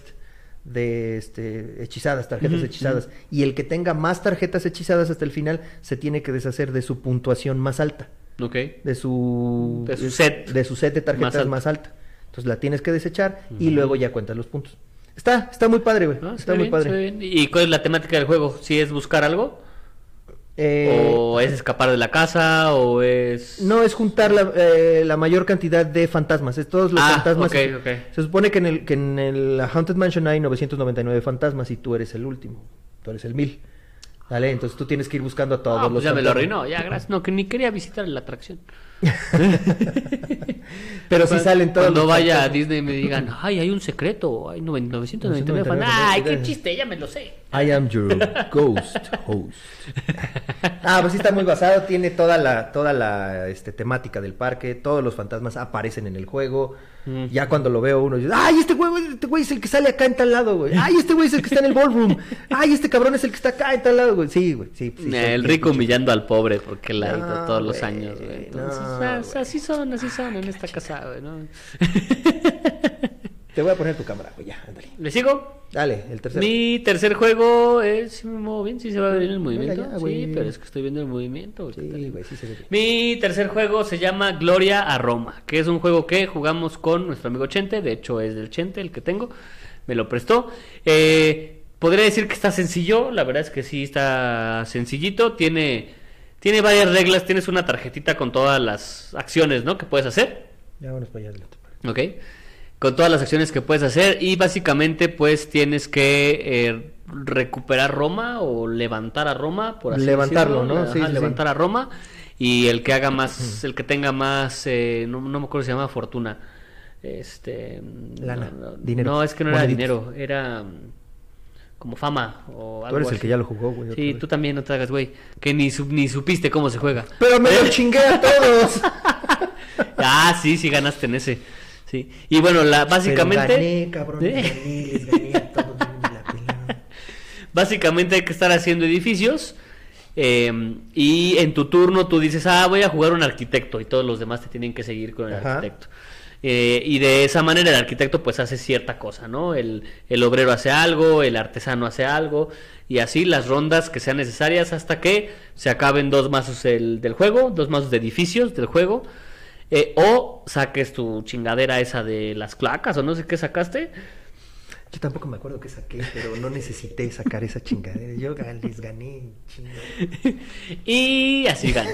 de este hechizadas, tarjetas hechizadas. Y el que tenga más tarjetas hechizadas hasta el final se tiene que deshacer de su puntuación más alta, Ok. de su De su set. de su set de tarjetas Más alta. más alta. Entonces la tienes que desechar y luego ya cuentas los puntos. Está está muy padre, güey. Ah, está muy bien, padre. bien. ¿Y cuál es la temática del juego? ¿Si es buscar algo? Eh, ¿O es escapar de la casa? ¿O es...? No es juntar la, eh, la mayor cantidad de fantasmas, es todos los Ah, fantasmas. ok, ok. Se supone que en el que en el Haunted Mansion hay 999 fantasmas y tú eres el último. Tú eres el 1000. ¿Vale? Entonces tú tienes que ir buscando a todos Ah, los pues ya me lo arruinó, ya, gracias. No, que ni quería visitar la atracción. Pero sí Cuando- salen todos Cuando vaya a. Disney me digan, ay, hay un secreto, hay 999 fan. 999 Ay, qué chiste, ya me lo sé. I am your ghost host. ah, pues sí está muy basado, tiene toda la toda la este, temática del parque, todos los fantasmas aparecen en el juego. Mm. Ya cuando lo veo uno dice, "Ay, este güey, este güey es el que sale acá en tal lado, güey. Ay, este güey es el que está en el ballroom. Ay, este cabrón es el que está acá en tal lado, güey." Sí, güey, sí, sí, Eh, son el rico humillando al pobre porque la ha ido No, todos los años, güey. Entonces, no, güey. así son, así son en esta casa, güey, ¿no? Te voy a poner tu cámara, güey, ya, ándale. ¿Le sigo? Dale, el tercero. Mi tercer juego es... ¿Sí me muevo bien? ¿Sí se va a ver bien el movimiento? ya, sí, pero es que estoy viendo el movimiento. Sí, güey, sí se ve bien. Mi tercer juego se llama Gloria a Roma, que es un juego que jugamos con nuestro amigo Chente, de hecho es del Chente el que tengo, me lo prestó. Eh, podría decir que está sencillo, la verdad es que sí está sencillito, tiene, tiene varias reglas, tienes una tarjetita con todas las acciones ¿no? que puedes hacer. Ya vámonos para allá. Leto. ¿Ok? Con todas las acciones que puedes hacer y básicamente pues tienes que eh, recuperar Roma o levantar a Roma, por así Levantarlo, decirlo. ¿no? Ajá, Sí, sí, levantar a Roma y el que haga más, el que tenga más, eh, no, no me acuerdo si se llama fortuna. Este... Lana, no, no, dinero, No, es que no era dinero, era mm, como fama o algo Tú eres el que ya lo jugó, güey. Sí, tú también no te hagas, güey. Que ni, su- ni supiste cómo se juega. Pero me lo chingué a todos. Ah, sí, sí ganaste en ese. Sí. Y bueno, la, básicamente. Pero gané, cabrón. ¿Eh? gané, les gané a todos. me la pelaron. Básicamente hay que estar haciendo edificios. eh, y en tu turno tú dices, ah, voy a jugar un arquitecto. Y todos los demás te tienen que seguir con el Ajá. arquitecto. Eh, y de esa manera el arquitecto pues hace cierta cosa, ¿no? El, el obrero hace algo, el artesano hace algo. Y así las rondas que sean necesarias hasta que se acaben dos mazos del, del juego, dos mazos de edificios del juego. Eh, o saques tu chingadera esa de las placas o no sé qué sacaste. Yo tampoco me acuerdo que saqué, pero no necesité sacar esa chingadera. Yo les gané. Y así ganas.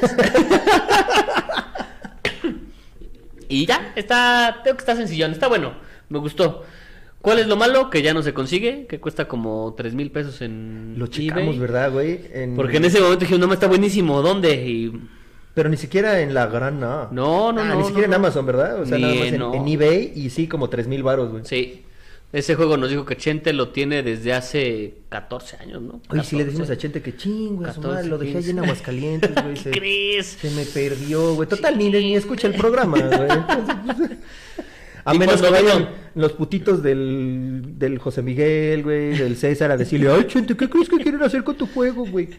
y ya, está, creo que está sencillón, está bueno, me gustó. ¿Cuál es lo malo? Que ya no se consigue, que cuesta como tres mil pesos en Lo checamos, eBay. ¿verdad, güey? En- Porque en ese momento dije, no, está buenísimo, ¿dónde? Y Pero ni siquiera en la gran, no. No, no, Ah, no, Ni siquiera no, en. Amazon, ¿verdad? O sea, Ni nada más en- en, no. en eBay y sí, como tres mil baros, güey. sí, ese juego nos dijo que Chente lo tiene desde hace 14 años, ¿no? Oye, si le decimos 14. a Chente que chingo, a su 14, madre, lo dejé allí en 15. Aguascalientes, güey. ¿Qué Se, crees? se me perdió, güey. Total, ni, ni escucha el programa, güey. Entonces, pues, a menos que vayan los putitos del, del José Miguel, güey, del César a decirle, ay, Chente, ¿qué crees que quieren hacer con tu juego, güey?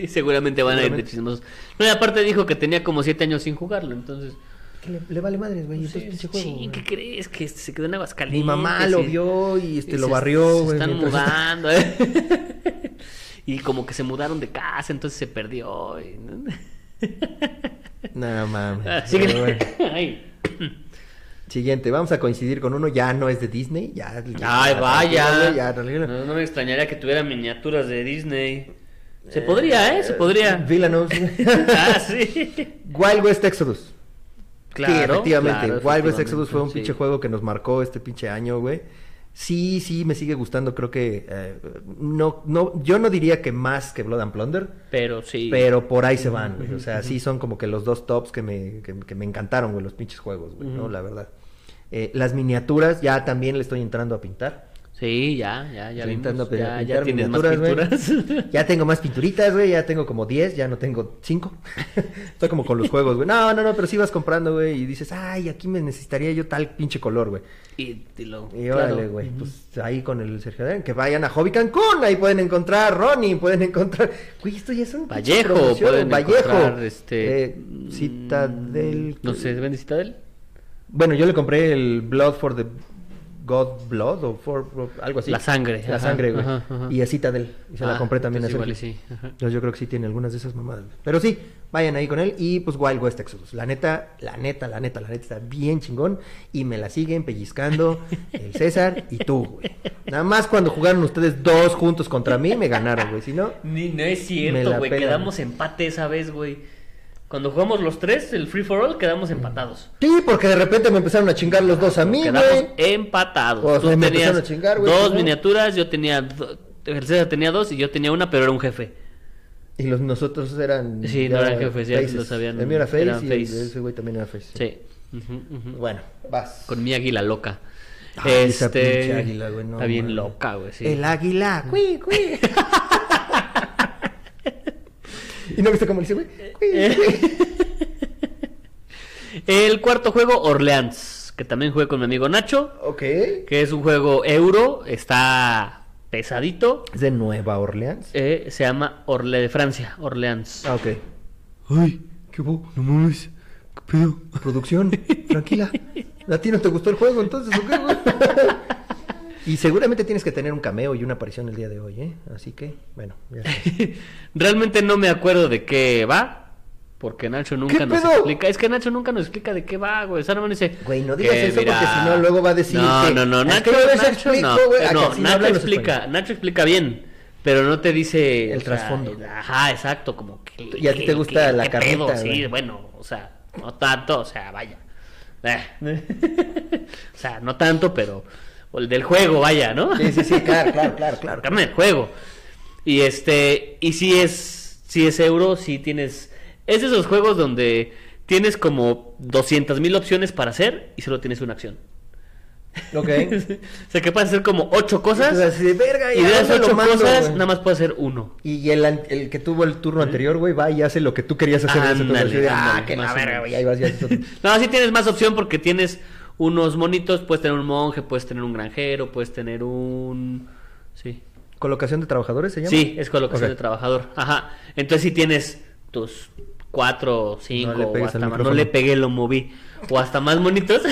Sí, seguramente van a ir de Seguramente. chismosos. No, y aparte dijo que tenía como 7 años sin jugarlo, entonces... Que le, le vale madres, güey. Sí, juego. sí. ¿qué crees? Que se quedó en Aguascalientes. Mi mamá lo vio y este y lo se- barrió, Se güey. están mientras- mudando, ¿eh? y como que se mudaron de casa, entonces se perdió. y- No mames. Ah. Pero bueno. Ay. Siguiente, vamos a coincidir con uno, ya no es de Disney, ya. Ay, ya, vaya. tranquilo, Ya, tranquilo. No, no me extrañaría que tuviera miniaturas de Disney. Se podría, ¿eh? Se podría. Villanos. ah, sí. Wild West Exodus. Claro. sí, efectivamente. claro, Wild West Exodus fue un sí. pinche juego que nos marcó este pinche año, güey. Sí, sí, me sigue gustando. Creo que eh, no, no, yo no diría que más que Blood and Plunder, Pero sí. pero por ahí se van, güey. O sea, sí son como que los dos tops que me, que, que me encantaron, güey, los pinches juegos, güey, ¿no? La verdad. Eh, las miniaturas ya también le estoy entrando a pintar. Sí, ya, ya, ya vimos. Ya, ya tienes más pinturas. Ya tengo más pinturitas, güey, ya tengo como 10, ya no tengo 5. Estoy como con los juegos, güey. No, no, no, pero sí vas comprando, güey, y dices, ay, aquí me necesitaría yo tal pinche color, güey. y, y lo. Y claro. órale, güey, pues ahí con el Sergio Adrián, que vayan a Hobby Cancún, ahí pueden encontrar Ronnie, pueden encontrar, güey, esto ya es un Vallejo, pueden Vallejo, encontrar, este... Eh, Citadel, No sé, ¿se vende Citadel? Bueno, yo le compré el Blood for the God Blood o for, algo así. La sangre, La ajá, sangre, güey. ajá, ajá. Y a Citadel. Y se la Ah, compré también a igual sí. Entonces yo creo que sí tiene algunas de esas mamadas. güey. Pero sí, vayan ahí con él. Y pues Wild West Exodus. La neta, la neta, la neta, la neta está bien chingón. Y me la siguen pellizcando el César y tú, güey. Nada más cuando jugaron ustedes dos juntos contra mí, me ganaron, güey. Si no, Ni, no es Me cierto, la güey. Quedamos empate esa vez, güey. Cuando jugamos los tres, el free for all, quedamos empatados. sí, porque de repente me empezaron a chingar los dos a mí, quedamos güey. empatados. O Tú me tenías empezaron a chingar, güey, dos ¿no? miniaturas, yo tenía. do- El César tenía dos y yo tenía una, pero era un jefe. Y los nosotros eran. Sí, no eran jefes, ya faces. lo sabían, El mío era face eran y el face. de ese güey también era face. Sí. Ujú, ujú. Bueno, vas. Con mi águila loca. Ay, esa este. pinche águila, güey, no está bien mames. loca, güey. Sí. El águila. Cui, cui. ¿Y no viste cómo le dice, güey? Eh. El cuarto juego, Orleans, que también jugué con mi amigo Nacho, Ok. que es un juego euro, está pesadito, ¿Es de Nueva Orleans? eh, se llama Orle de Francia, Orleans. Ah, ok. Ay, ¿qué hubo? No mames. ¿Qué pedo? Producción, tranquila. ¿A ti no te gustó el juego entonces o qué, güey? Y seguramente tienes que tener un cameo y una aparición el día de hoy, ¿eh? Así que, bueno, ya. Realmente no me acuerdo de qué va, porque Nacho nunca ¿Qué nos pedo? explica. Es que Nacho nunca nos explica de qué va, güey. O sea, no me dice. Güey, no digas que, eso porque si no luego va a decir No, que- no, no. Nacho, que Nacho, explico, no. güey, no, que no Nacho explica. Nacho explica bien, pero no te dice. El sea, trasfondo. el- Ajá, exacto, como que. Y a ti te gusta la qué pedo, carnita, Sí, bueno, o sea, no tanto, o sea, vaya. Eh. o sea, no tanto, pero o el del juego, vaya, ¿no? Sí, sí, sí, claro, claro, claro, claro. Carne del juego. Y este, y si es, si es euro, si tienes, es de esos juegos donde tienes como 200 mil opciones para hacer y solo tienes una acción. Ok. o sea, que puedes hacer como ocho cosas. Entonces, así de verga, y de esas ¿dónde lo ocho mando, cosas, nada más puedes hacer uno. Y el, el que tuvo el turno anterior, güey, va y hace lo que tú querías hacer. en ese turno. Así ah, que la verga, güey, ahí vas. No, sí tienes más opción porque tienes unos monitos, puedes tener un monje, puedes tener un granjero, puedes tener un... Sí. ¿Colocación de trabajadores se llama? Sí, es colocación de trabajador. Ajá. Entonces si tienes tus cuatro, cinco, No le o hasta más, no le pegué, lo moví. O hasta más monitos.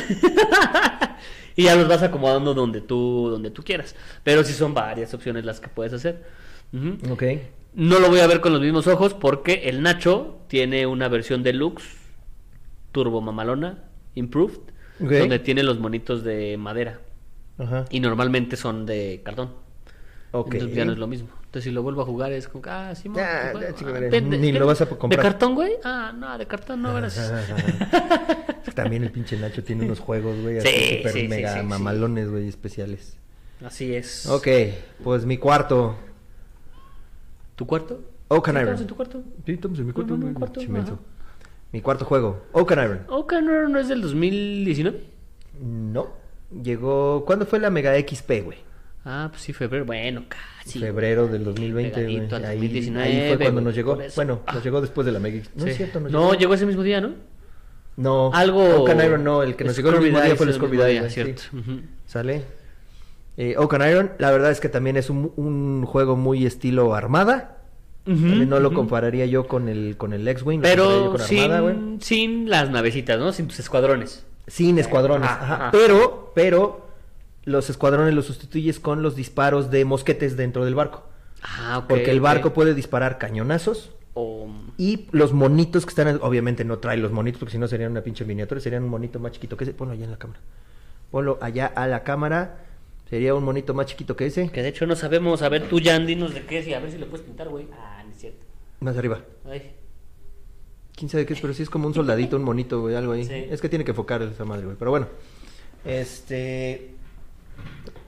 y ya los vas acomodando donde tú, donde tú quieras. Pero sí son varias opciones las que puedes hacer. Ok. No lo voy a ver con los mismos ojos porque el Nacho tiene una versión deluxe, turbo mamalona, improved, Ok. donde tiene los monitos de madera. Ajá. Y normalmente son de cartón. Ok. Entonces ya no es lo mismo. Entonces si lo vuelvo a jugar es como, ah, sí, Ya, juego. ya, chico, Ah, de- ni de- lo vas a comprar. ¿De cartón, güey? Ah, no, de cartón no, gracias. También el pinche Nacho tiene unos juegos, güey, Sí, así súper sí, mega sí, mamalones, güey, especiales. Así es. Ok, pues mi cuarto. ¿Tu cuarto? Oak and ¿Sí Iron. estamos en tu cuarto? Sí, estamos en mi cuarto, No, mi cuarto. Mi cuarto juego, Oak and Iron. Oaken no es del 2019. No, llegó... ¿Cuándo fue la Mega XP, güey? Ah, pues sí, febrero. Bueno, casi. Febrero del 2020, güey. Pegadito al Ahí, 2019, ahí fue cuando nos llegó. Bueno, Ah. nos llegó después de la Mega XP. No Sí. es cierto, nos No, llegó. llegó ese mismo día, ¿no? No, Algo. Oak and Iron no, el que nos llegó el mismo día fue el Scorpio Scorpio Dice, güey, cierto. sí. ¿Sale? Eh, Oak and Iron, la verdad es que también es un, un juego muy estilo Armada. No lo compararía yo con el con el X-Wing, lo Pero con Armada, güey. sin, sin las navecitas, ¿no? Sin tus escuadrones. Sin escuadrones, Ajá, ajá. ajá. Pero, pero los escuadrones los sustituyes con los disparos de mosquetes dentro del barco. Ah. Porque el barco puede disparar cañonazos y los monitos que están, obviamente no trae los monitos porque si no serían una pinche miniatura, serían un monito más chiquito que ese. Ponlo allá en la cámara. Ponlo allá a la cámara. Sería un monito más chiquito que ese. Que de hecho no sabemos. A ver, tú ya dinos de qué es y a ver si le puedes pintar, güey. Ah. Más arriba. Ay. ¿Quién sabe qué es? Pero sí es como un soldadito, un monito, güey, algo ahí. Sí. Es que tiene que enfocar esa madre, güey. Pero bueno. Este.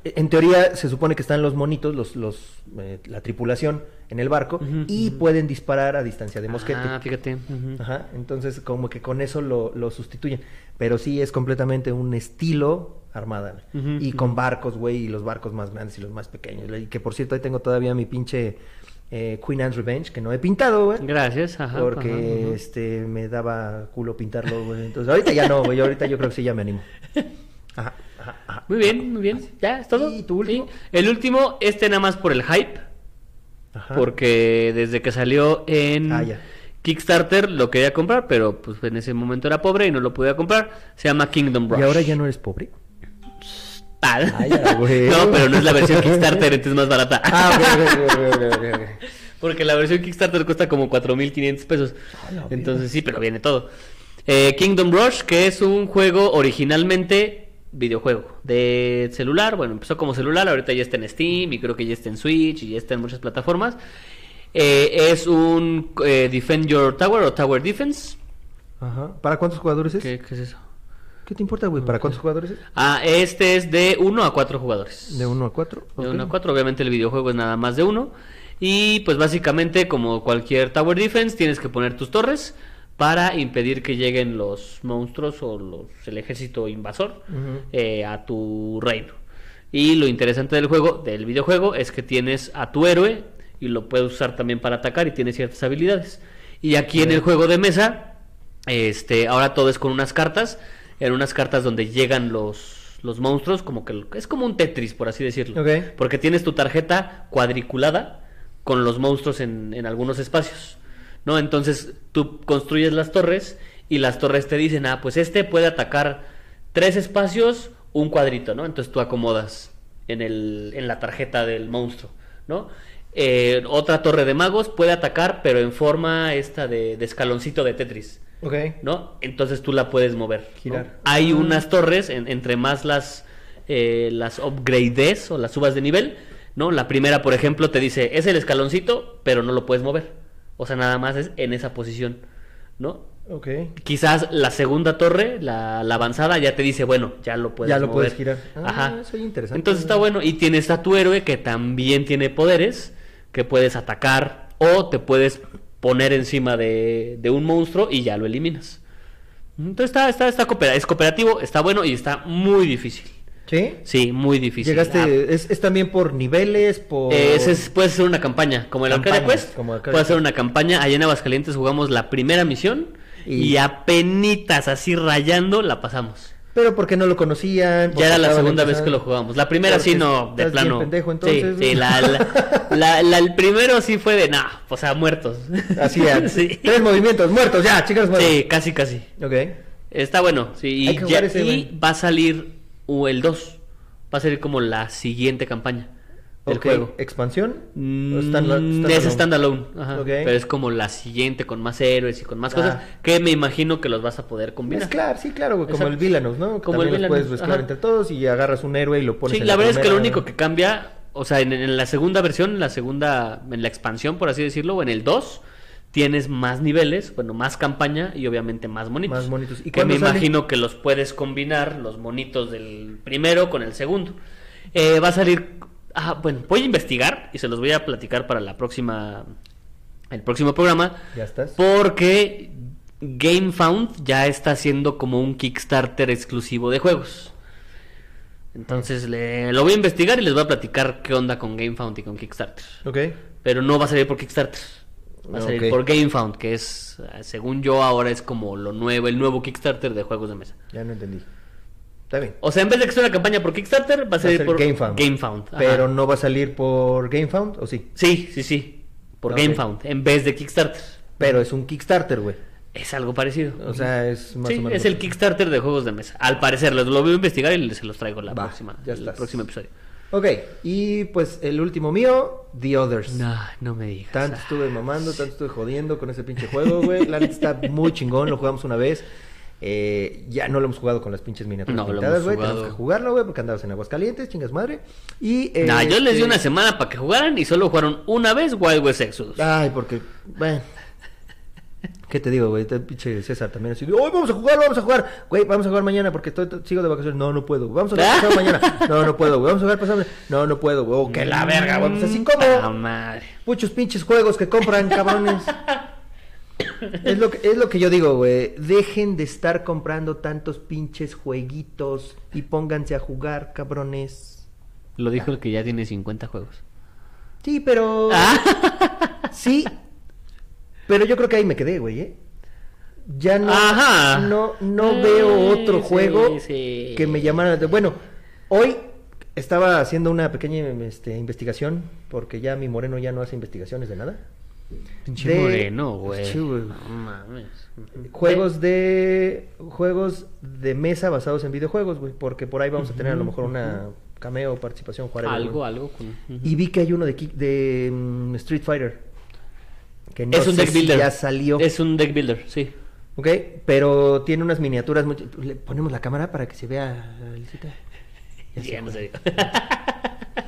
En teoría se supone que están los monitos, los, los, eh, la tripulación en el barco y pueden disparar a distancia de mosquete. Ah, fíjate. ujú. Ajá, entonces como que con eso lo, lo sustituyen. Pero sí es completamente un estilo armada. y con barcos, güey, y los barcos más grandes y los más pequeños. Y que por cierto ahí tengo todavía mi pinche eh, Queen Anne's Revenge, que no he pintado, güey. Gracias, ajá. porque ajá, ajá. este me daba culo pintarlo, güey. Entonces ahorita ya no, güey. Ahorita yo creo que sí ya me animo. Ajá, ajá, ajá. Muy bien, muy bien. ¿Ya es todo? ¿Y tu último? Sí. El último, este nada más por el hype. Ajá. Porque desde que salió en Ah, ya. Kickstarter lo quería comprar, pero pues en ese momento era pobre y no lo podía comprar. Se llama Kingdom Rush. ¿Y ahora ya no eres pobre? Ay, güey. no, pero no es la versión Kickstarter, entonces es más barata. Ah. Porque la versión Kickstarter cuesta como 4.500 pesos. Entonces sí, pero viene todo. Eh, Kingdom Rush, que es un juego originalmente videojuego de celular. Bueno, empezó como celular, ahorita ya está en Steam y creo que ya está en Switch y ya está en muchas plataformas. Eh, es un eh, Defend Your Tower o Tower Defense. Ajá. ¿Para cuántos jugadores es? ¿Qué, qué es eso? ¿Qué te importa, güey? ¿Para cuántos jugadores es? Ah, este es de 1 a 4 jugadores. De 1 a 4. De 1 a 4, obviamente el videojuego es nada más de uno. Y pues básicamente, como cualquier Tower Defense, tienes que poner tus torres para impedir que lleguen los monstruos o los, el ejército invasor eh, a tu reino. Y lo interesante del juego, del videojuego, es que tienes a tu héroe y lo puedes usar también para atacar y tiene ciertas habilidades. Y aquí en el juego de mesa, este, ahora todo es con unas cartas, en unas cartas donde llegan los, los monstruos, como que es como un Tetris, por así decirlo. Porque tienes tu tarjeta cuadriculada con los monstruos en, en algunos espacios. ¿No? Entonces tú construyes las torres y las torres te dicen, ah, pues este puede atacar tres espacios, un cuadrito, ¿no? Entonces tú acomodas en, el, en la tarjeta del monstruo, ¿no? Eh, otra torre de magos puede atacar, pero en forma esta de, de escaloncito de Tetris. Ok. ¿no? Entonces tú la puedes mover. ¿no? Girar. Hay Ah. unas torres, en- entre más las, eh, las upgrades o las subas de nivel, ¿no? La primera, por ejemplo, te dice, es el escaloncito, pero no lo puedes mover. O sea, nada más es en esa posición, ¿no? Ok. Quizás la segunda torre, la, la avanzada, ya te dice, bueno, ya lo puedes Ya lo mover. puedes girar. Ah, Ajá. eso es interesante. Entonces está bueno. Y tienes a tu héroe que también tiene poderes, que puedes atacar o te puedes poner encima de, de un monstruo y ya lo eliminas. Entonces está, está, está coopera- es cooperativo, está bueno y está muy difícil. ¿Sí? Sí, muy difícil. Llegaste, Ah, es, es también por niveles, por... ese es- puede ser una campaña, como el Campañas, Quest. como Arcade puede ser Quest. una campaña. Allá en Aguascalientes jugamos la primera misión y, Y- apenitas así rayando la pasamos. Pero porque no lo conocían. Ya era la segunda vez que lo jugamos. La primera sí no, de plano. pendejo, Sí, entonces, sí, ¿no? la, la- la- la- el primero sí fue de nah, o sea, muertos. Así es. sí. Tres movimientos, muertos, ya, chicas, muertos. Sí, casi, casi. Ok. Está bueno, sí. Y, ya- ese, va a salir el 2. Va a salir como la siguiente campaña del Ok, juego. ¿Expansión? Mm, ¿O stand- es standalone? ajá, pero es como la siguiente con más héroes y con más Ah. cosas que me imagino que los vas a poder combinar. Mezclar, sí, claro, güey, como Exacto. el Villanos, ¿no? Que Como el también los puedes mezclar entre todos y agarras un héroe y lo pones Sí, en la verdad es que lo único que cambia, o sea, en, en la segunda versión, en la segunda, en la expansión, por así decirlo, o en el 2, tienes más niveles, bueno, más campaña y obviamente más monitos. Más monitos. ¿Y que me sale? imagino que los puedes combinar, los monitos del primero con el segundo. Eh, va a salir, ah, bueno, voy a investigar y se los voy a platicar para la próxima, el próximo programa. Ya estás. Porque GameFound ya está haciendo como un Kickstarter exclusivo de juegos. Entonces le, lo voy a investigar y les voy a platicar qué onda con GameFound y con Kickstarter. Ok. Pero no va a salir por Kickstarter. Va a salir por GameFound, que es, según yo, ahora es como lo nuevo, el nuevo Kickstarter de juegos de mesa. Ya no entendí. Está bien. O sea, en vez de que sea una campaña por Kickstarter, va a Va a salir ser por GameFound. GameFound. Pero no va a salir por GameFound, ¿o sí? Sí, sí, sí. Por. GameFound, en vez de Kickstarter. Pero es un Kickstarter, güey. Es algo parecido. O sea, es más Sí, o menos. es el Kickstarter de juegos de mesa. Al parecer, los- lo voy a investigar y se los traigo la Va, próxima, ya el próximo episodio. Ok, y pues el último mío, The Others. No, no me digas. Tanto Ah, estuve mamando, tanto estuve jodiendo con ese pinche juego, güey. La neta está muy chingón, lo jugamos una vez. Eh, ya no lo hemos jugado con las pinches miniaturas No, pintadas, güey. Tenemos que jugarlo, güey, porque andabas en Aguascalientes, chingas madre. Y, eh, Nah, yo les di este- una semana para que jugaran y solo jugaron una vez Wild West Exodus. Ay, porque, bueno. ¿Qué te digo, güey? Pinche César también así. "Hoy vamos a jugar, vamos a jugar! Güey, vamos a jugar mañana porque estoy, sigo de vacaciones. No, no puedo. Vamos a jugar pasado mañana. No, no puedo, güey. Vamos a jugar pasado No, no puedo, güey. Oh, que la verga, güey. Pues así Ah, como madre. muchos pinches juegos que compran, cabrones. Es lo, que, es lo que yo digo, güey. Dejen de estar comprando tantos pinches jueguitos y pónganse a jugar, cabrones. Lo dijo el que ya tiene 50 juegos. Sí, pero... Ah. Sí, pero yo creo que ahí me quedé, güey, ¿eh? Ya no, Ajá. no, no veo otro sí, juego sí. que me llamara. Bueno, hoy estaba haciendo una pequeña este, investigación, porque ya mi moreno ya no hace investigaciones de nada. Pinche De- moreno, güey. No mames. Juegos de juegos de mesa basados en videojuegos, güey, porque por ahí vamos a tener a lo mejor una cameo, participación, Algo, güey. algo. Y vi que hay uno de, de mm, Street Fighter. Que no es un sé deck si builder. ya salió. Es un deck builder, sí. Ok, pero tiene unas miniaturas. muy- Le ponemos la cámara para que se vea. Elisita? Ya Sí, se ya no fue.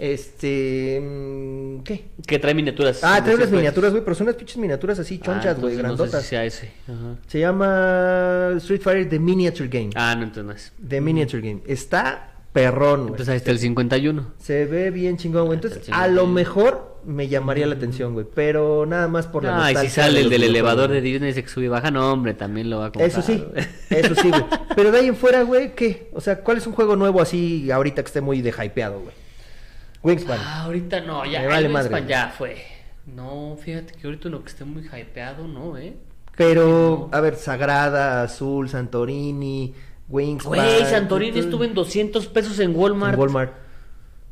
Este. mm, ¿Qué? que trae miniaturas. Ah, trae unas pues. miniaturas, güey, pero son unas pinches miniaturas así Ah, chonchas, güey, entonces no sé grandotas. si sea ese. Ajá. Se llama Street Fighter The Miniature Game. Ah, no, entonces no es. The Miniature Game. Está perrón, güey. Entonces ahí está el 51. Se ve bien chingón, güey. Entonces, El a lo mejor me llamaría la atención, güey. Pero nada más por la Ah, y si sale el del elevador de. Disney se sube y baja, no, hombre, también lo va a comprar. Eso sí, eso sí, güey. Pero de ahí en fuera, güey, ¿qué? O sea, ¿cuál es un juego nuevo así ahorita que esté muy de hypeado, güey? Wingspan. Ah, ahorita no, ya. Vale madre. Wingspan ya fue. No, fíjate que ahorita lo que esté muy hypeado, no, eh. Pero, no. a ver, Sagrada, Azul, Santorini, Wingspan. Güey, Santorini todo- estuvo en 200 pesos en Walmart. en Walmart.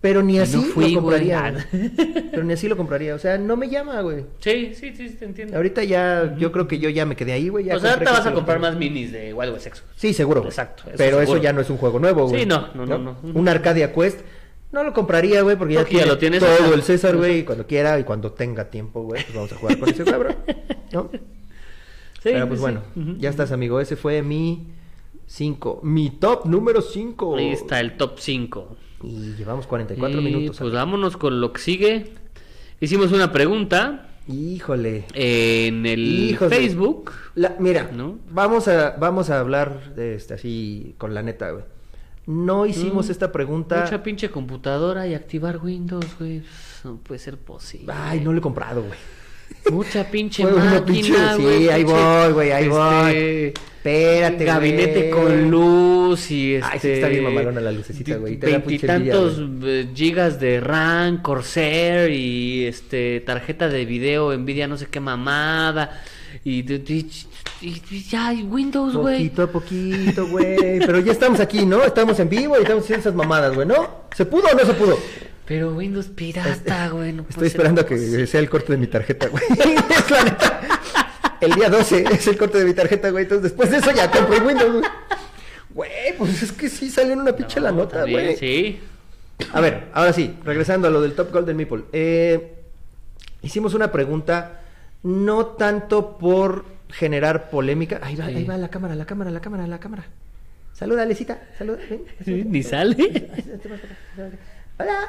Pero ni así no fui, lo compraría. Güey. Pero ni así lo compraría. O sea, no me llama, güey. Sí, sí, sí, te entiendo. Ahorita ya, yo creo que yo ya me quedé ahí, güey. ya o sea, ahorita vas a comprar más minis de Wild West Exodus. Sí, seguro. güey. Exacto, eso Pero seguro. eso ya no es un juego nuevo, güey. Sí, no, no, no, no. Un Arcadia Quest. No lo compraría, güey, porque ya, Porque ya tiene lo tienes, todo el César, güey. Y cuando quiera y cuando tenga tiempo, güey, pues vamos a jugar con ese cabrón. ¿No? Sí, Pero pues sí. bueno, ya estás, amigo. Ese fue mi 5. Mi top número 5. Ahí está el top 5. Y llevamos 44 Y, minutos. Pues amigo. vámonos con lo que sigue. Hicimos una pregunta Híjole. En el Facebook. La- mira, ¿No? vamos a vamos a hablar de este así con la neta, güey. No hicimos Mm, esta pregunta. Mucha pinche computadora y activar Windows, güey. No puede ser posible. Ay, no lo he comprado, güey. Mucha pinche una máquina, pinche- sí, güey, ahí voy, güey, ahí voy. Espérate, Gabinete güey. con luz y este... Ay, sí, está bien mamalona la lucecita, güey, Veintitantos eh, gigas de RAM, Corsair y este tarjeta de video, Nvidia no sé qué mamada. Y, de- y- ya, y Windows, güey. Poquito a poquito, güey. Pero ya estamos aquí, ¿no? Estamos en vivo y estamos haciendo esas mamadas, güey, ¿no? ¿Se pudo o no se pudo? Pero Windows pirata, güey. no Estoy esperando a que posible. sea el corte de mi tarjeta, güey. es la neta. El día 12 es el corte de mi tarjeta, güey. Entonces después de eso ya compro el Windows, güey. Güey, pues es que sí salió en una pinche la No, nota, güey. Sí. A ver, ahora sí, regresando a lo del Top Golden Meeple. Eh, hicimos una pregunta no tanto por generar polémica. Ahí va, Sí. ahí va la cámara, la cámara, la cámara, la cámara. Saluda, Alecita. Saluda. Ven. Sí, Ni sale. Hola.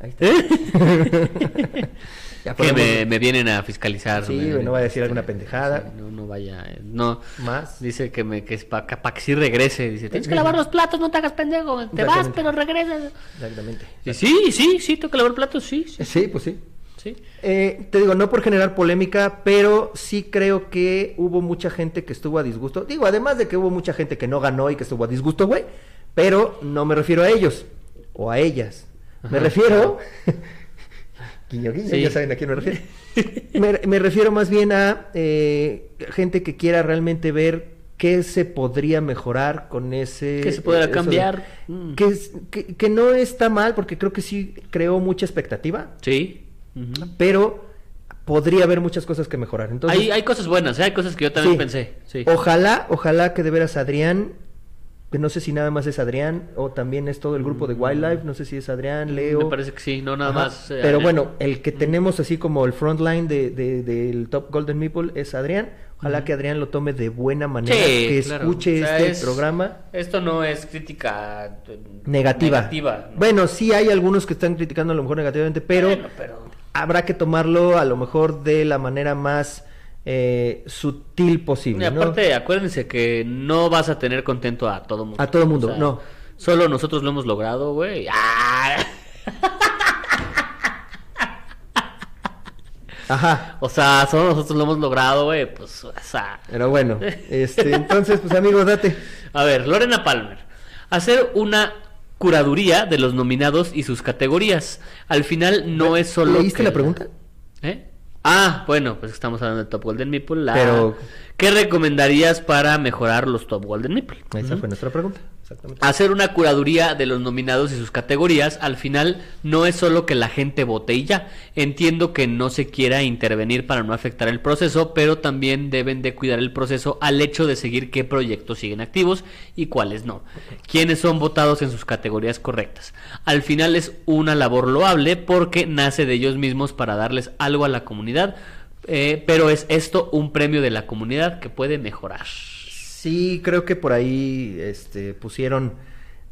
Ahí está. ¿Eh? Ya que me, me vienen a fiscalizar. Sí, me- no vaya a decir alguna pendejada. Sí, no, no vaya. eh, No. Más. Dice que, me, que es para que sí regrese. Dice, tienes que lavar los platos, no te hagas pendejo. Te vas, pero regresas. Exactamente. Y sí, sí, sí, tengo que lavar platos, sí, sí. Sí, pues sí. Sí. Eh, te digo, no por generar polémica, pero sí creo que hubo mucha gente que estuvo a disgusto. Digo, además de que hubo mucha gente que no ganó y que estuvo a disgusto, güey. Pero no me refiero a ellos o a ellas. Me Ajá. refiero. guiño, guiño, Sí. ya saben a quién me refiero. me, me refiero más bien a eh, gente que quiera realmente ver qué se podría mejorar con ese. Que se podrá de- cambiar. Mm. Que, que, que no está mal, porque creo que sí creó mucha expectativa Sí. Pero podría haber muchas cosas que mejorar. Entonces, hay, hay cosas buenas, ¿eh? hay cosas que yo también sí. pensé. Sí. Ojalá, ojalá que de veras Adrián, que no sé si nada más es Adrián o también es todo el grupo de Wildlife, no sé si es Adrián, Leo. Mm. Me parece que sí, no nada Ajá, más. eh, Pero Adrián. bueno, el que tenemos así como el frontline de, de- del Top Golden Meeple es Adrián. Ojalá que Adrián lo tome de buena manera, Sí, que claro. escuche O sea, este es- programa. Esto no es crítica eh, Negativa. negativa, ¿no? Bueno, sí hay algunos que están criticando a lo mejor negativamente, pero Bueno, pero habrá que tomarlo a lo mejor de la manera más eh, sutil Y posible. ¿no? aparte, acuérdense que no vas a tener contento a todo mundo. A todo mundo, no. Solo nosotros lo hemos logrado, güey. ¡Ah! Ajá. O sea, solo nosotros lo hemos logrado, güey. Pues, o sea. Pero bueno, este, entonces, pues amigo, date. A ver, Lorena Palmer. Hacer una curaduría de los nominados y sus categorías. Al final no es solo. ¿Leíste que la pregunta? ¿Eh? Ah, bueno, pues estamos hablando de Top Golden Meeple. la- Pero- ¿Qué recomendarías para mejorar los Top Golden Meeple? Esa fue nuestra pregunta. Hacer una curaduría de los nominados y sus categorías, al final no es solo que la gente vote y ya. Entiendo que no se quiera intervenir para no afectar el proceso, pero también deben de cuidar el proceso al hecho de seguir qué proyectos siguen activos y cuáles no. Quiénes son votados en sus categorías correctas. Al final es una labor loable porque nace de ellos mismos para darles algo a la comunidad, eh, pero es esto un premio de la comunidad que puede mejorar. Sí, creo que por ahí este, pusieron,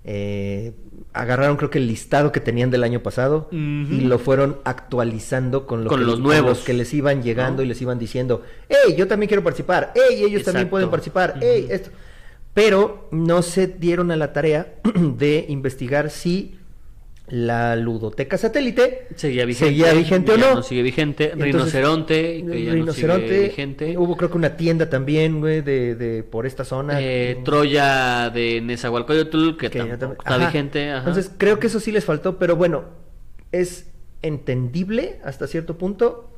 eh, agarraron creo que el listado que tenían del año pasado y lo fueron actualizando con, lo Con que, los nuevos. que les iban llegando ¿No? y les iban diciendo, hey, yo también quiero participar, hey, ellos también pueden participar, Ujú. hey, esto. Pero no se dieron a la tarea de investigar si la ludoteca satélite Seguía vigente. seguía vigente o no. no sigue vigente. Entonces, Rinoceronte, que ya Rinoceronte, no sigue vigente. Hubo creo que una tienda también, güey, de, de por esta zona. Eh, Troya de Nezahualcóyotl, que, que tampoco está Ajá. vigente. ajá. Entonces, creo que eso sí les faltó, pero bueno, es entendible hasta cierto punto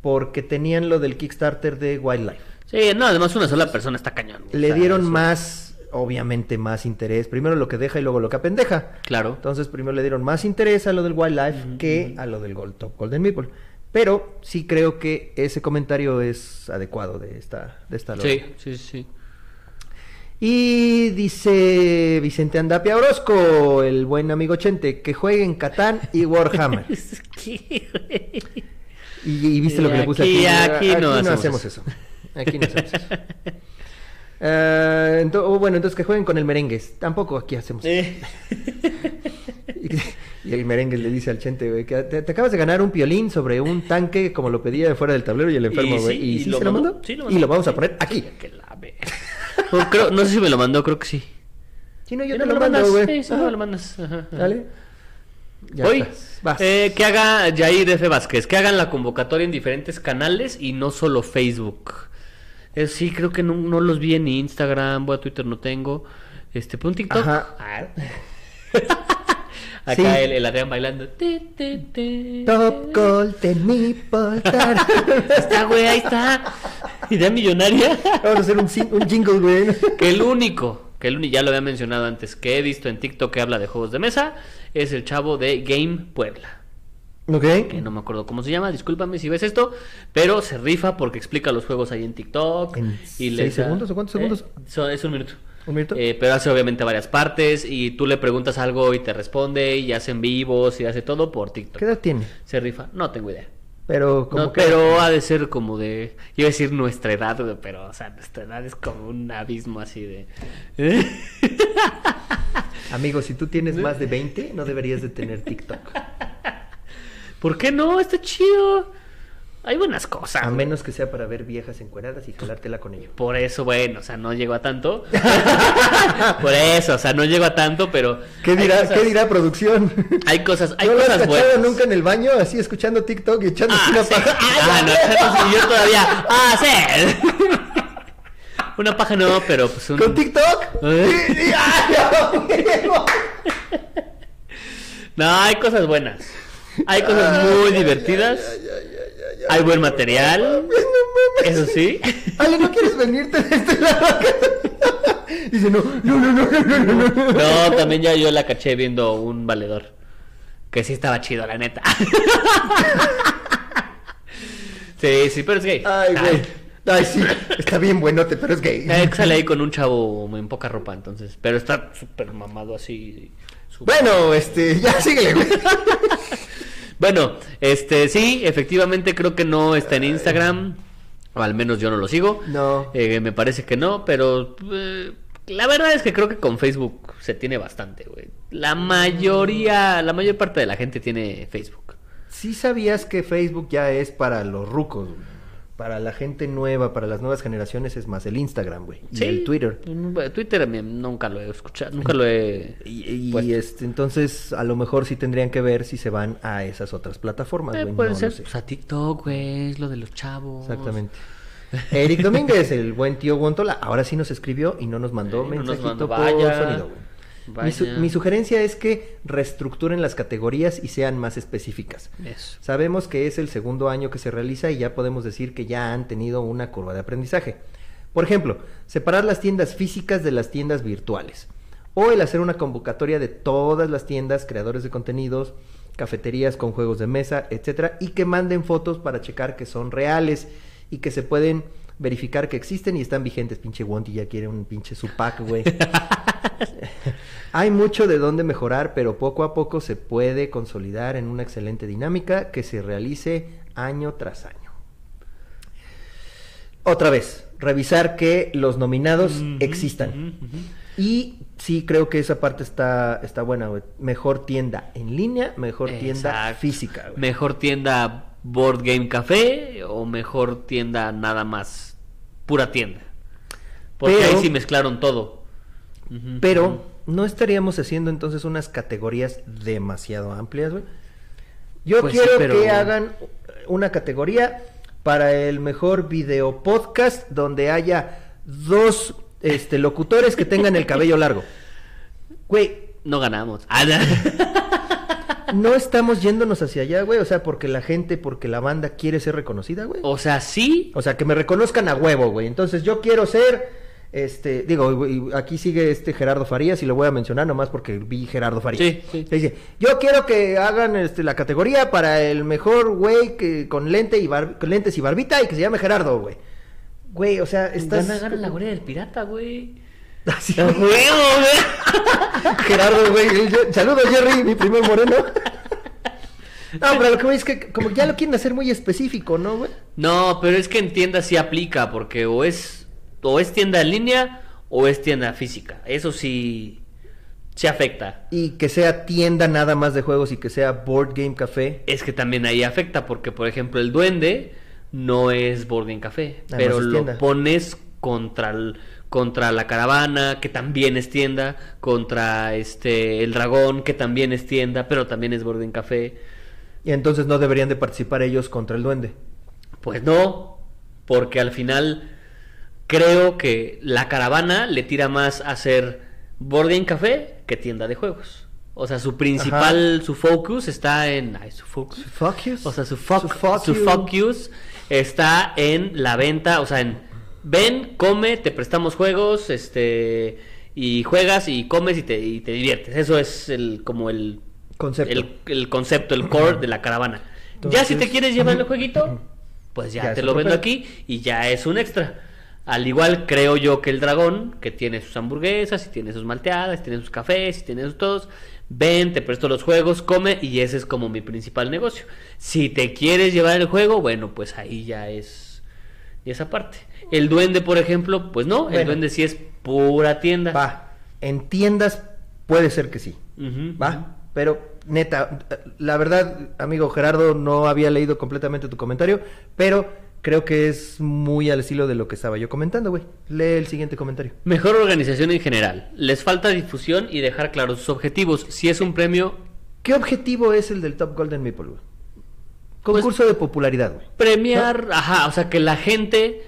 porque tenían lo del Kickstarter de Wildlife. Sí, no, además una sola persona está cañón. Le dieron eso- más, obviamente más interés. Primero lo que deja y luego lo que apendeja. Claro. Entonces, primero le dieron más interés a lo del Wildlife que a lo del Gold Top Golden Meeple. Pero sí creo que ese comentario es adecuado de esta, de esta Sí, sí, sí. Y dice Vicente Andapia Orozco, el buen amigo Chente, que jueguen Catán y Warhammer. Y, y viste lo que le puse aquí- aquí. aquí no hacemos hacemos eso. Aquí no hacemos eso. Ah, ento- oh, bueno, entonces que jueguen con el merengues. Tampoco aquí hacemos. Eh. Y, y el merengue le dice al chente, güey, que te, te acabas de ganar un piolín sobre un tanque como lo pedía de fuera del tablero y el enfermo, Y güey. sí, ¿Y, y sí lo se lo mandó, sí lo Y mandó. lo vamos a poner aquí. Que la ve. No, creo- no sé si me lo mandó, creo que sí. Si no, yo te no lo mando, mandas, güey. Sí, sí, no lo mandas. Ajá, ajá. Dale. Ya Hoy, eh, que haga Jair F. Vázquez, que hagan la convocatoria en diferentes canales y no solo Facebook. Sí, creo que no, no los vi en Instagram, voy a Twitter, no tengo. Este, pon TikTok. Ajá. Ah. Acá Sí. el, el Adrián bailando. Top Golden Nipple. Está, güey, ahí está. Idea millonaria. Vamos a hacer un, un jingle, güey. Que el único, que el único, ya lo había mencionado antes, que he visto en TikTok que habla de juegos de mesa, es el chavo de Game Puebla. Ok. que no me acuerdo cómo se llama, discúlpame si ves esto, pero se rifa porque explica los juegos ahí en TikTok. ¿En y seis segundos o cuántos segundos? Eh, so- es un minuto. ¿Un minuto? Eh, pero hace obviamente varias partes y tú le preguntas algo y te responde y hace en vivos y hace todo por TikTok. ¿Qué edad tiene? Se rifa, no tengo idea. Pero como No, que... pero ha de ser como de, iba a decir nuestra edad, pero o sea, nuestra edad es como un abismo así de... Amigo, si tú tienes más de 20, no deberías de tener TikTok. ¿Por qué no? Está chido. Hay buenas cosas. A menos que sea para ver viejas encueradas y jalártela con ello. Por eso, bueno, o sea, no llego a tanto. Por eso, o sea, no llego a tanto, pero. ¿Qué dirá, cosas- ¿qué dirá producción? Hay cosas, hay ¿No has cosas cachado buenas. nunca en el baño así escuchando TikTok y echándose Ah, una sí. paja? Ah, no, echándose- yo todavía. Ah, sí. Una paja no, pero pues un. ¿Con TikTok? ¿Eh? No, hay cosas buenas. Hay cosas muy divertidas. Hay buen material. Eso sí. Ale, ¿no quieres venirte de este lado? Dice, no, no, no, no, no, no, no. No, también ya yo la caché viendo un valedor. Que sí estaba chido, la neta. Sí, sí, pero es gay. Ay, güey. Ay, sí, está bien buenote, pero es gay. Eh, sale ahí con un chavo en poca ropa, entonces. Pero está súper mamado así. Bueno, este, ya síguele, güey. Bueno, este, sí, efectivamente creo que no está en Instagram. O al menos yo no lo sigo. No. Eh, me parece que no, pero eh, la verdad es que creo que con Facebook se tiene bastante, güey. La mayoría, la mayor parte de la gente tiene Facebook. Sí sabías que Facebook ya es para los rucos, güey. Para la gente nueva, para las nuevas generaciones es más el Instagram, güey. Y el Twitter. Twitter a mí nunca lo he escuchado, nunca lo he... Y, este, entonces a lo mejor sí tendrían que ver si se van a esas otras plataformas, Eh, güey. puede no ser, sé. pues a TikTok, güey, es lo de los chavos. Exactamente. Eric Domínguez, el buen tío Guantola, ahora sí nos escribió y no nos mandó Eh, no nos mensajito mandó, por vaya, sonido, güey. Mi, su- mi sugerencia es que reestructuren las categorías y sean más específicas. Eso. Sabemos que es el segundo año que se realiza y ya podemos decir que ya han tenido una curva de aprendizaje. Por ejemplo, separar las tiendas físicas de las tiendas virtuales. O el hacer una convocatoria de todas las tiendas, creadores de contenidos, cafeterías con juegos de mesa, etcétera, y que manden fotos para checar que son reales y que se pueden verificar que existen y están vigentes. Pinche Wonti ya quiere un pinche Supac, güey. Hay mucho de dónde mejorar, pero poco a poco se puede consolidar en una excelente dinámica que se realice año tras año. Otra vez, revisar que los nominados existan. Y sí creo que esa parte está, está buena, güey. Mejor tienda en línea, mejor tienda física, güey. Mejor tienda Board Game Café o mejor tienda nada más pura tienda. Porque Pero- ahí sí mezclaron todo. Pero. No estaríamos haciendo entonces unas categorías demasiado amplias, güey. Yo Pues sí, quiero pero- que hagan una categoría para el mejor video podcast donde haya dos este, locutores que tengan el cabello largo. Güey, no ganamos. Ah, no estamos yéndonos hacia allá, güey. O sea, porque la gente, porque la banda quiere ser reconocida, güey. o sea, sí. O sea, que me reconozcan a huevo, güey. Entonces yo quiero ser, este, digo, aquí sigue este Gerardo Farías y lo voy a mencionar nomás porque vi Gerardo Farías. Sí, sí. Dice, yo quiero que hagan este, la categoría para el mejor güey que con lente y bar- con lentes y barbita y que se llame Gerardo, güey. Güey, o sea, estás... Gana, gana la guardia del pirata, güey. Así, ¡A huevo, güey! Gerardo, güey. Saludos, Jerry, mi primer moreno. No, pero lo que voy es que como ya lo quieren hacer muy específico, ¿no, güey? No, pero es que en tiendas sí aplica, porque o es o es tienda en línea o es tienda física. Eso sí se afecta. Y que sea tienda nada más de juegos y que sea Board Game Café. Es que también ahí afecta porque, por ejemplo, el duende no es Board Game Café, Además pero lo tienda. pones contra el- contra la caravana, que también es tienda, contra este el dragón, que también es tienda, pero también es Board Game Café. Y entonces no deberían de participar ellos contra el duende. Pues no, porque al final creo que la caravana le tira más a ser Board Game Café que tienda de juegos. O sea, su principal, su focus está en... Ay, su focus. Fuck yous. O sea, su fuck, Su fuck su yous está en la venta, o sea, en ven, come, te prestamos juegos, este y juegas y comes y te, y te diviertes. Eso es el como el Concepto. el, el concepto, el core de la caravana. ya si te quieres llevar el jueguito, pues ya, Ya te lo vendo aquí y ya es un extra. Al igual creo yo que el dragón, que tiene sus hamburguesas, y tiene sus malteadas, y tiene sus cafés, y tiene sus todos, ven, te presto los juegos, come, y ese es como mi principal negocio. Si te quieres llevar el juego, bueno, pues ahí ya es y esa parte. El duende, por ejemplo, pues no, el duende sí es pura tienda. Va. En tiendas puede ser que sí. Va. Pero, neta, la verdad, amigo Gerardo, no había leído completamente tu comentario, pero creo que es muy al estilo de lo que estaba yo comentando, güey. Lee el siguiente comentario. Mejor organización en general. Les falta difusión y dejar claros sus objetivos. Si es un premio, ¿Qué objetivo es el del Top Golden Maple, güey? Concurso de popularidad, güey. premiar, ajá, o sea, que la gente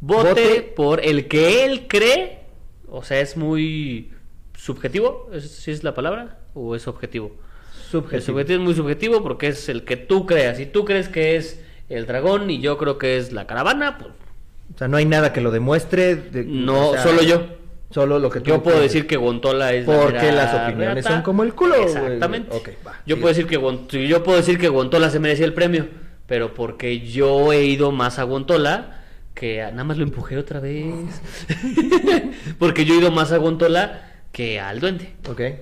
vote, Vote. por el que él cree. O sea, es muy subjetivo, ¿es, ¿sí es la palabra? ¿O es objetivo? El Subjetivo. subjetivo es muy subjetivo porque es el que tú creas. Si tú crees que es el dragón y yo creo que es la caravana, pues O sea, no hay nada que lo demuestre. de- no, o sea, solo yo. Solo lo que tú Yo puedo decir que Gontola es Porque las opiniones reata. son como el culo, güey. Exactamente. Va, yo sigue. puedo decir que yo puedo decir que Gontola se merecía el premio, pero porque yo he ido más a Gontola que a- nada más lo empujé otra vez. porque yo he ido más a Gontola que al Duende.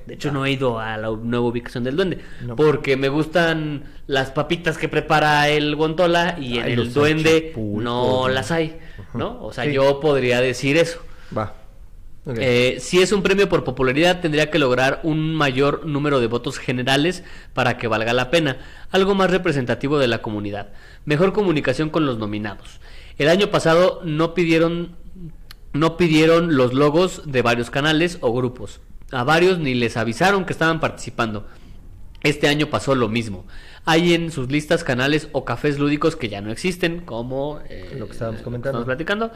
De hecho, no he ido a la nueva ubicación del Duende. No. Porque me gustan las papitas que prepara el Gontola y en el Duende no las hay. ¿No? O sea, Sí. yo podría decir eso. Va. Eh, si es un premio por popularidad, tendría que lograr un mayor número de votos generales para que valga la pena, algo más representativo de la comunidad. Mejor comunicación con los nominados. El año pasado no pidieron, no pidieron los logos de varios canales o grupos. A varios ni les avisaron que estaban participando. Este año pasó lo mismo. Hay en sus listas canales o cafés lúdicos que ya no existen, como eh, Lo que estábamos comentando. estamos platicando.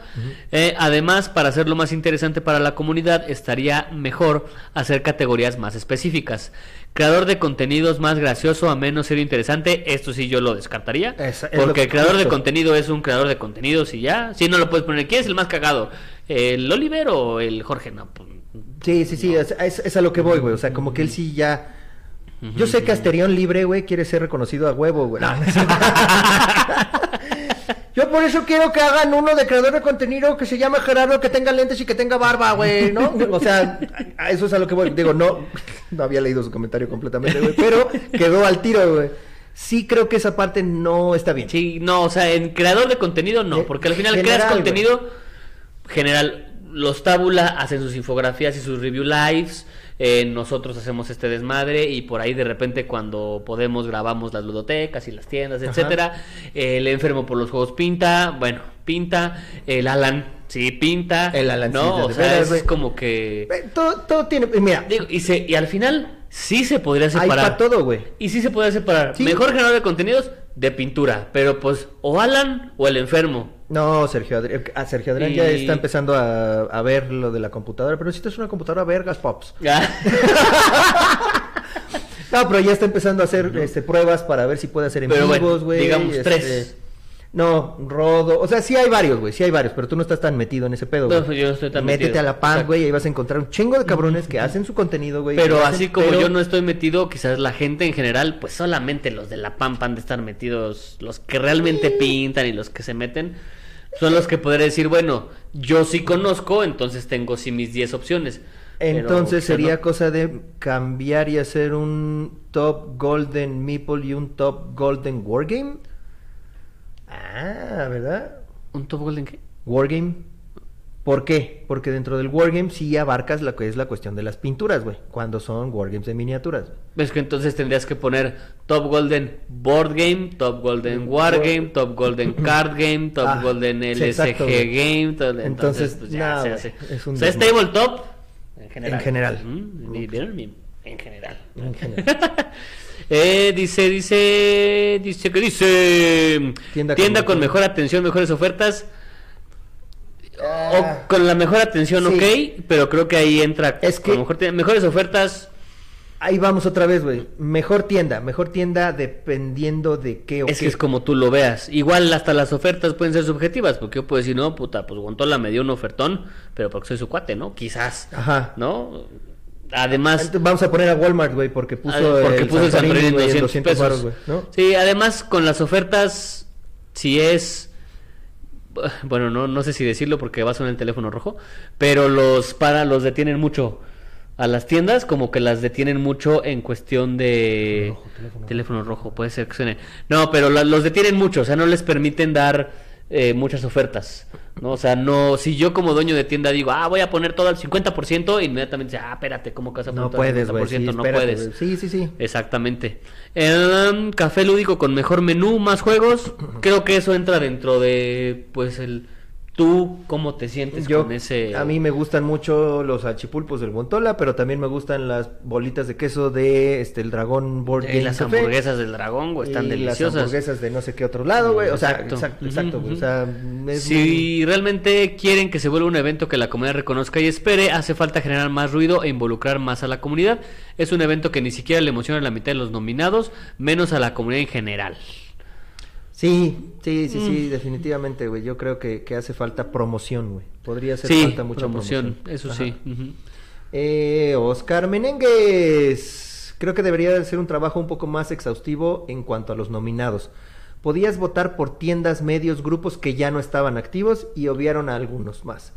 Eh, además, para hacerlo más interesante para la comunidad, estaría mejor hacer categorías más específicas. Creador de contenidos más gracioso, a menos ser interesante, esto sí yo lo descartaría. Es porque que- el creador de contenido es un creador de contenidos y ya. Si no lo puedes poner, ¿quién es el más cagado? ¿El Oliver o el Jorge? No, pues, Sí, sí, sí, es, es- es a lo que voy, güey. O sea, como que él sí ya. Yo sé que Asterión Libre, güey, quiere ser reconocido a huevo, güey. No, no. Yo por eso quiero que hagan uno de creador de contenido que se llame Gerardo, que tenga lentes y que tenga barba, güey, ¿no? O sea, a eso es a lo que voy. Digo, no, no había leído su comentario completamente, güey, pero quedó al tiro, güey. Sí creo que esa parte no está bien. Sí, no, o sea, en creador de contenido no, porque al final general, creas contenido general. Los Tábula hacen sus infografías y sus review lives. eh, nosotros hacemos este desmadre y por ahí de repente cuando podemos grabamos las ludotecas y las tiendas, etcétera. El enfermo por los juegos pinta, bueno, pinta. El Alan, sí, pinta. El Alan, no, o sea, veras, es como que Eh, Todo, todo tiene. Mira, digo, y se y al final sí se podría hay separar. para todo, güey. Y sí se puede separar. Sí. Mejor generador de contenidos de pintura. Pero pues, o Alan o el enfermo. No, Sergio Adrián, ah, Sergio Adrián ya está empezando a, a ver lo de la computadora, pero necesitas una computadora vergas pops. No, pero ya está empezando a hacer este, pruebas para ver si puede hacer en Pero vivos, güey. digamos este, tres. No, Rodo, o sea, sí hay varios, güey, sí hay varios, pero tú no estás tan metido en ese pedo, No, güey. pues yo no estoy tan Métete metido. a la PAN, güey, y ahí vas a encontrar un chingo de cabrones que hacen su contenido, güey. Pero así hacen- como pero- yo no estoy metido, quizás la gente en general, pues solamente los de la PAM han de estar metidos, los que realmente pintan y los que se meten, son los que podré decir, bueno, yo sí conozco, entonces tengo sí mis 10 opciones. Entonces sería no. cosa de cambiar y hacer un top golden meeple y un top golden wargame. Ah, ¿verdad? ¿Un Top Golden qué? Wargame. ¿Por qué? Porque dentro del Wargame sí abarcas lo que es la cuestión de las pinturas, güey. Cuando son Wargames de miniaturas. güey. Es que entonces tendrías que poner Top Golden Board Game, Top Golden War Game, Top Golden Card Game, Top Ah, Golden sí, LSG exacto, güey. Game. todo- entonces, Entonces, pues ya se hace. es un o sea, es tabletop en general. En general. Mm, En general. En general. Eh, dice, dice, dice que dice Tienda tienda, con mejor atención, mejores ofertas. Ah, o con la mejor atención, sí. ok, pero creo que ahí entra. Es que- mejor tienda- mejores ofertas. Ahí vamos otra vez, güey. Mejor tienda, mejor tienda dependiendo de qué o Es qué. que es como tú lo veas. Igual hasta las ofertas pueden ser subjetivas, porque yo puedo decir, no, puta, pues Guantola me dio un ofertón, pero porque soy su cuate, ¿no? Quizás, Ajá. ¿no? Además, Vamos a poner a Walmart, güey, porque puso ah, porque el puso el Santorini, en 200 pesos. Sí, además con las ofertas, si es... Bueno, no, no sé si decirlo porque va a sonar el teléfono rojo, pero los para los detienen mucho a las tiendas, como que las detienen mucho en cuestión de Rojo, teléfono teléfono rojo, puede ser que suene. No, pero la- los detienen mucho, o sea, no les permiten dar eh, muchas ofertas, ¿no? O sea, no, si yo como dueño de tienda digo, ah, voy a poner todo al 50%, inmediatamente dice, ah, espérate, ¿cómo que vas a poner No todo al puedes, güey. 50%? Sí, no espérate, puedes. Sí, sí, sí. Exactamente. Em, café lúdico con mejor menú, más juegos. Creo que eso entra dentro de, pues, el tú cómo te sientes Yo, con ese. a mí me gustan mucho los achipulpos del Guantola, pero también me gustan las bolitas de queso de este el Dragón Board Y las Café. hamburguesas del dragón, güey, están y deliciosas. las hamburguesas de no sé qué otro lado, güey. O sea, Exacto. exacto, exacto, Ujú, güey. O ujú. sea, es Si realmente quieren que se vuelva un evento que la comunidad reconozca y espere, hace falta generar más ruido e involucrar más a la comunidad. Es un evento que ni siquiera le emociona a la mitad de los nominados, menos a la comunidad en general. Sí, sí, sí, Mm. sí, definitivamente, güey. Yo creo que, que hace falta promoción, güey. Podría hacer Sí, falta mucha promoción, promoción. eso Ajá. sí. Eh, Oscar Menéndez. Creo que debería de ser un trabajo un poco más exhaustivo en cuanto a los nominados. Podías votar por tiendas, medios, grupos que ya no estaban activos y obviaron a algunos más.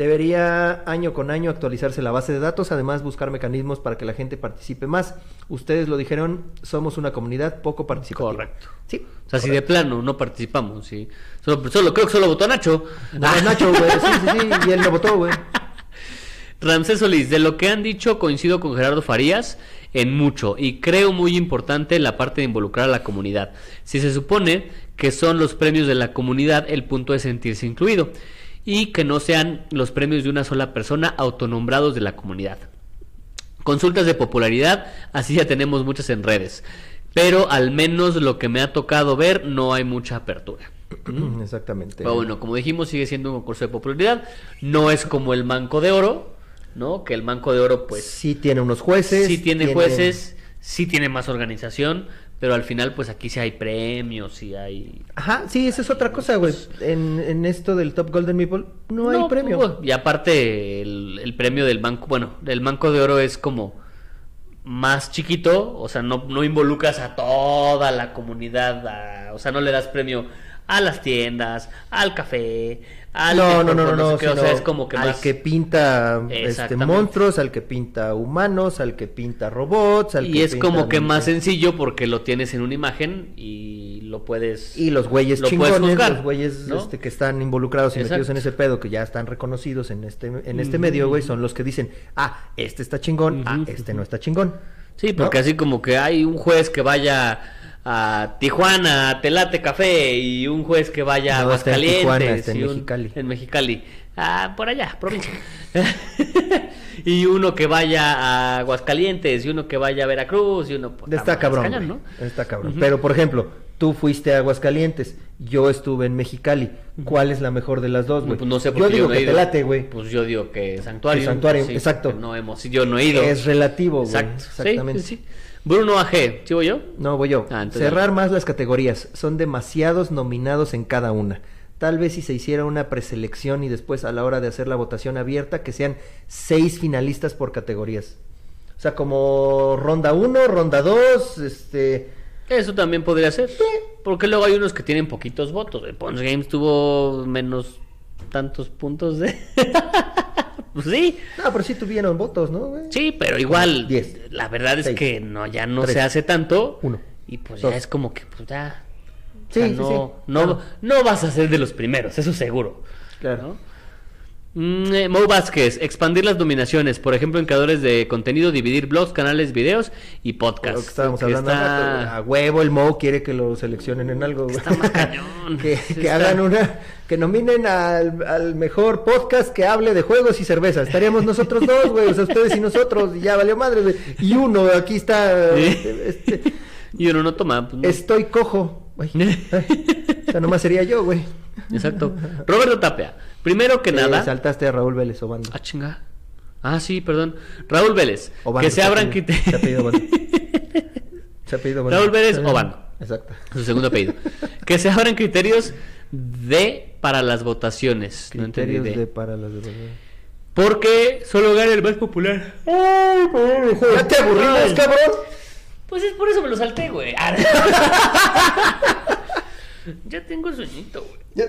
Debería año con año actualizarse la base de datos, además buscar mecanismos para que la gente participe más. Ustedes lo dijeron, somos una comunidad poco participativa. Correcto. Sí. O sea, si de plano no participamos, sí. Solo, solo creo que solo votó Nacho. No, Nacho, güey. Sí, sí, sí. Y él lo votó, güey. Ramsés Solís, de lo que han dicho coincido con Gerardo Farías en mucho y creo muy importante la parte de involucrar a la comunidad. Si se supone que son los premios de la comunidad, el punto es sentirse incluido y que no sean los premios de una sola persona autonombrados de la comunidad. Consultas de popularidad, así ya tenemos muchas en redes, pero al menos lo que me ha tocado ver no hay mucha apertura. Exactamente. Pero bueno, como dijimos, sigue siendo un concurso de popularidad. No es como el Manco de Oro, ¿no? Que el Manco de Oro, pues, sí tiene unos jueces. sí tiene jueces, sí tiene más organización, pero al final, pues aquí sí hay premios, sí hay... Ajá, sí, esa es otra cosa, güey. En, en esto del Top Golden Meeple no, hay premio. pues, y aparte, el, el premio del Manco, bueno, el Manco de Oro es como más chiquito, o sea, no, no involucras a toda la comunidad, a- o sea, no le das premio a las tiendas, al café, al no, no, no, no, o sea, es como que al más... que pinta este, monstruos, al que pinta humanos, al que pinta robots, al Y que es pinta como que más sencillo porque lo tienes en una imagen y lo puedes... Y los güeyes lo chingones, juzgar, los güeyes ¿no? este, que están involucrados y metidos en ese pedo, que ya están reconocidos en este, en este Ujú. medio, güey, son los que dicen, ah, este está chingón, ah, este no está chingón. Sí, porque ¿No? así como que hay un juez que vaya a Tijuana, a Telate Café, y un juez que vaya a No, está en Aguascalientes. Tijuana, está en y un- Mexicali. En Mexicali. Ah, por allá, provincia. y uno que vaya a Aguascalientes, y uno que vaya a Veracruz, y uno... puta Está cabrón, cañón. Está cabrón. Pero, por ejemplo, tú fuiste a Aguascalientes, yo estuve en Mexicali. ¿Cuál es la mejor de las dos, güey? Pues no sé yo porque digo no he que ido. te late, güey. Pues yo digo que Santuario. Que Santuario, sí, exacto. No hemos, yo no he ido. Es relativo, güey. Exacto. Exactamente. sí, sí. Bruno AG, ¿sigo yo? No, voy yo. Ah, entonces Cerrar más las categorías. Son demasiados nominados en cada una. Tal vez si se hiciera una preselección y después a la hora de hacer la votación abierta, que sean seis finalistas por categorías. O sea, como ronda 1, ronda 2, este... Eso también podría ser. Porque luego hay unos que tienen poquitos votos. El Punch Games tuvo menos tantos puntos de. pues sí, No, pero sí tuvieron votos, ¿no, güey? sí, pero igual. Diez. La verdad es Seis. que no, ya no Tres. se hace tanto. Uno. Y pues Dos. ya es como que, pues ya. o Sí, sea, sí, no, sí, no, claro. no vas a ser de los primeros, eso seguro. Claro. ¿no? Mm, eh, Mo Vázquez, expandir las dominaciones, por ejemplo, en creadores de contenido, dividir blogs, canales, videos y Lo podcasts. que estábamos Que hablando rato, está- A huevo el Mo quiere que lo seleccionen en algo. Está que Sí que está. hagan una, que nominen al, al mejor podcast que hable de juegos y cerveza. Estaríamos nosotros dos, güey, o sea, ustedes y nosotros, y ya valió madre, güey. Y uno, aquí está, este, Y uno no toma. pues, no. estoy cojo, güey. O sea, nomás sería yo, güey. Exacto. Roberto Tapia, primero que Eh, nada. saltaste a Raúl Vélez Obando. Ah, chinga. Ah, sí, perdón. Raúl Vélez. Obando, que se abran criterios. Se ha pedido Obando. Se ha pedido Obando. Raúl Vélez Obando. Exacto. Su segundo apellido. que se abran criterios de para las votaciones. No entendí Criterios de. de para las de... Porque solo gana el más popular. ¿Ya te aburrimos, cabrón? Pues es por eso me lo salté, güey. Ya tengo sueñito, güey.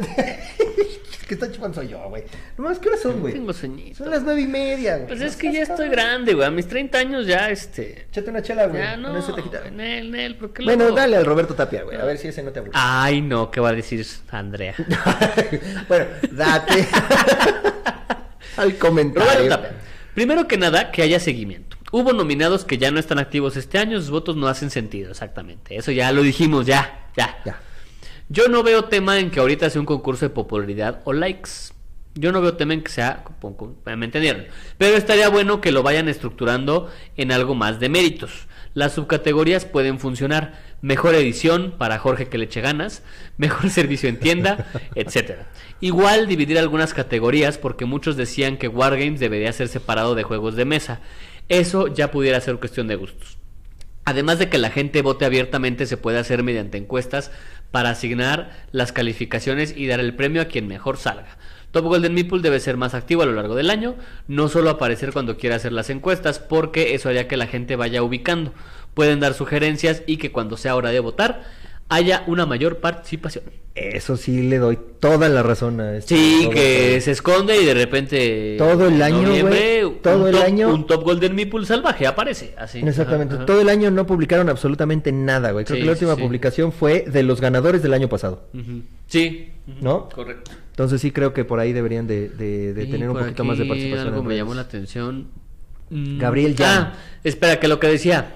¿Qué está chupando soy yo, güey? Nomás, ¿qué horas son, güey? Tengo sueñito. Son las nueve y media, güey. Pues No es que ya estoy grande, güey. A mis 30 años ya, este. Échate una chela, güey. Ya no. eso te quita. güey, Nel, Nel, ¿por qué Bueno, luego? dale al Roberto Tapia, güey. A ver si ese no te aburre. Ay, no, ¿qué va a decir Andrea? bueno, date al Roberto comentario. Tapia. Primero que nada, que haya seguimiento. Hubo nominados que ya no están activos este año, sus votos no hacen sentido, exactamente. Eso ya lo dijimos, ya, ya. Ya. Yo no veo tema en que ahorita sea un concurso de popularidad o likes. Yo no veo tema en que sea, me entendieron. Pero estaría bueno que lo vayan estructurando en algo más de méritos. Las subcategorías pueden funcionar. Mejor edición para Jorge que le eche ganas, mejor servicio en tienda, etcétera. Igual dividir algunas categorías porque muchos decían que Wargames debería ser separado de juegos de mesa. Eso ya pudiera ser cuestión de gustos. Además de que la gente vote abiertamente, se puede hacer mediante encuestas para asignar las calificaciones y dar el premio a quien mejor salga. Top Golden Meeple debe ser más activo a lo largo del año, no solo aparecer cuando quiera hacer las encuestas, porque eso haría que la gente vaya ubicando. Pueden dar sugerencias y que cuando sea hora de votar haya una mayor participación. Eso sí le doy toda la razón a este Sí, que se esconde y de repente Todo el año, todo el top- año. un Top Golden Meeple salvaje aparece así. Exactamente. Ajá, ajá. Todo el año no publicaron absolutamente nada, güey. Creo Sí, que la última sí. publicación fue de los ganadores del año pasado. Sí. ¿No? Correcto. Entonces sí creo que por ahí deberían de, de- de Y tener un poquito más de participación. Algo me llamó la atención. Mm, Gabriel Jan. Ah, espera, que lo que decía.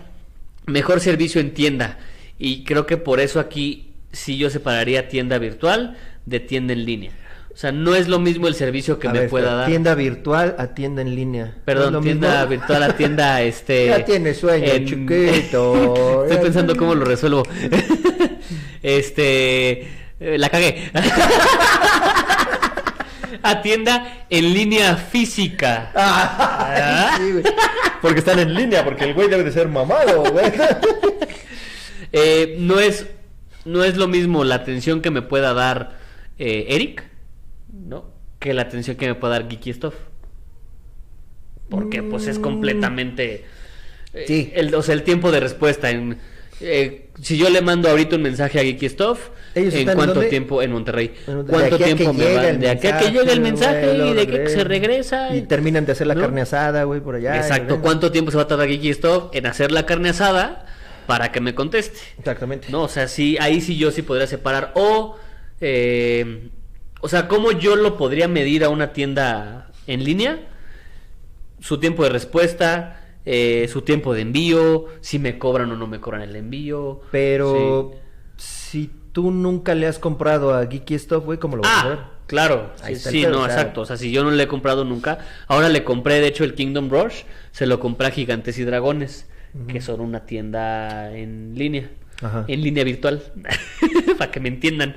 Mejor servicio en tienda. Y creo que por eso aquí sí yo separaría tienda virtual de tienda en línea. O sea, no es lo mismo el servicio que A me ver, pueda dar. Tienda virtual a tienda en línea. ¿No es Perdón, tienda mismo? virtual a tienda este. Ya tiene sueño, en- chiquito. Estoy pensando cómo lo resuelvo. este. eh, la cagué. a tienda en línea física. Ah, sí. Porque están en línea, porque el güey debe de ser mamado, güey. Eh, no es no es lo mismo la atención que me pueda dar eh, Eric, ¿no? Que la atención que me pueda dar Geeky Stuff. Porque pues es Mm. completamente eh, Sí. el, o sea, el tiempo de respuesta en eh, si yo le mando ahorita un mensaje a Geeky Stuff, ¿Ellos ¿en cuánto tiempo en Monterrey? Bueno, ¿Cuánto tiempo me va? De aquí a que llegue el mensaje y de que se regresa. Y terminan de hacer la ¿no? carne asada, güey, por allá. Exacto. ¿cuánto tiempo se va a tardar Geeky Stuff en hacer la carne asada para que me conteste? Exactamente. No, o sea, sí, ahí sí yo sí podría separar. O, eh, o sea, ¿cómo yo lo podría medir a una tienda en línea? Su tiempo de respuesta, eh, su tiempo de envío, si me cobran o no me cobran el envío. Pero Sí. si tú nunca le has comprado a Geeky Stuff, güey, ¿cómo lo vas a saber? Ah, claro, Ahí sí, no, o sea- exacto. O sea, si yo no le he comprado nunca, ahora le compré, de hecho, el Kingdom Rush, se lo compré a Gigantes y Dragones, que son una tienda en línea, Ajá. en línea virtual, para que me entiendan.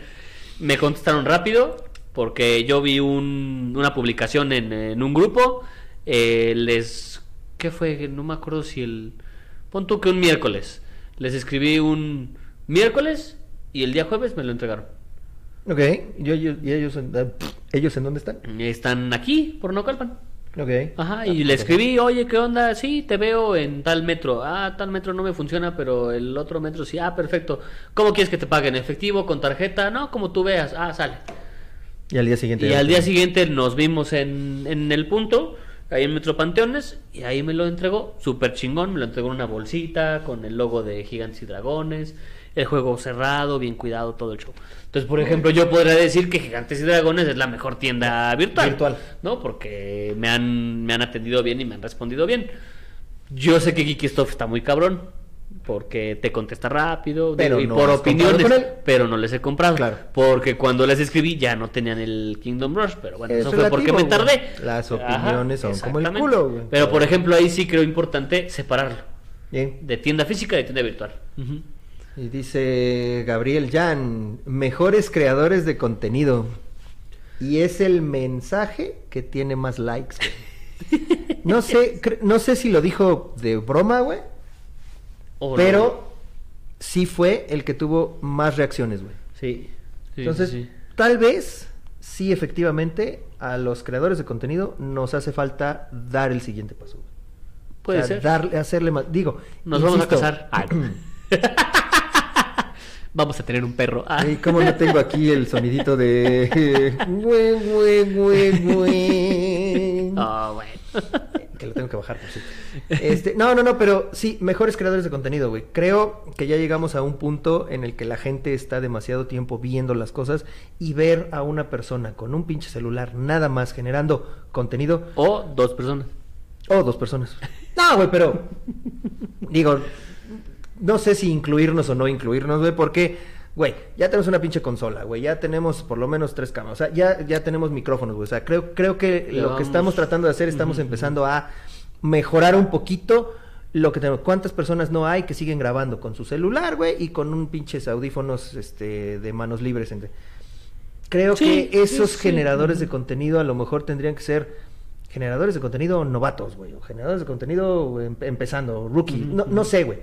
Me contestaron rápido, porque yo vi un- una publicación en, en un grupo, eh, les... ¿Qué fue? No me acuerdo si el... Pon tú que un miércoles. Les escribí un miércoles y el día jueves me lo entregaron. Ok, ¿Y ellos, y ellos, en, ellos en dónde están? Están aquí, por Naucalpan. Ok. Ajá, y le escribí, oye, ¿qué onda? Sí, te veo en tal metro. Ah, tal metro no me funciona, pero el otro metro sí. Ah, perfecto. ¿Cómo quieres que te paguen? ¿Efectivo, con tarjeta? No, como tú veas. Ah, sale. Y al día siguiente. Y al día siguiente nos vimos en, en el punto, ahí en Metro Panteones, y ahí me lo entregó, súper chingón, me lo entregó en una bolsita con el logo de Gigantes y Dragones. El juego cerrado, bien cuidado, todo el show. Entonces, por ejemplo, yo podría decir que Gigantes y Dragones es la mejor tienda virtual. Virtual. ¿No? Porque me han, me han atendido bien y me han respondido bien. Yo sé que Geeky Stuff está muy cabrón. Porque te contesta rápido Pero y no por has comprado opiniones, pero no les he comprado. Claro. Porque cuando les escribí ya no tenían el Kingdom Rush, pero bueno, Es eso fue porque me tardé. Las opiniones son como el culo, güey. Pero por ejemplo, ahí sí creo importante separarlo. Bien. De tienda física y de tienda virtual. Y dice Gabriel Jan, mejores creadores de contenido. Y es el mensaje que tiene más likes. güey. No sé, no sé si lo dijo de broma, güey, pero sí fue el que tuvo más reacciones, güey. Sí. Sí, Entonces, sí, tal vez sí efectivamente a los creadores de contenido nos hace falta dar el siguiente paso. güey. Puede O sea, ser. darle, hacerle más. Digo, Nos vamos a casar. Ah. Vamos a tener un perro. Ah. Ay, ¿cómo no tengo aquí el sonidito de... Ah, bueno. Que lo tengo que bajar, por cierto. Este, no, no, no, pero sí, mejores creadores de contenido, güey. Creo que ya llegamos a un punto en el que la gente está demasiado tiempo viendo las cosas y ver a una persona con un pinche celular nada más generando contenido O dos personas. o dos personas. No, güey, pero digo, no sé si incluirnos o no incluirnos, güey, porque, güey, ya tenemos una pinche consola, güey, ya tenemos por lo menos tres cámaras, o sea, ya, ya tenemos micrófonos, güey, o sea, creo, creo que lo vamos- que estamos tratando de hacer, estamos empezando a mejorar un poquito lo que tenemos. ¿Cuántas personas no hay que siguen grabando con su celular, güey, y con un pinches audífonos, este, de manos libres? entre- Creo Sí, que esos sí, sí. generadores de contenido a lo mejor tendrían que ser generadores de contenido novatos, güey, o generadores de contenido em- empezando, rookie, no, no sé, güey.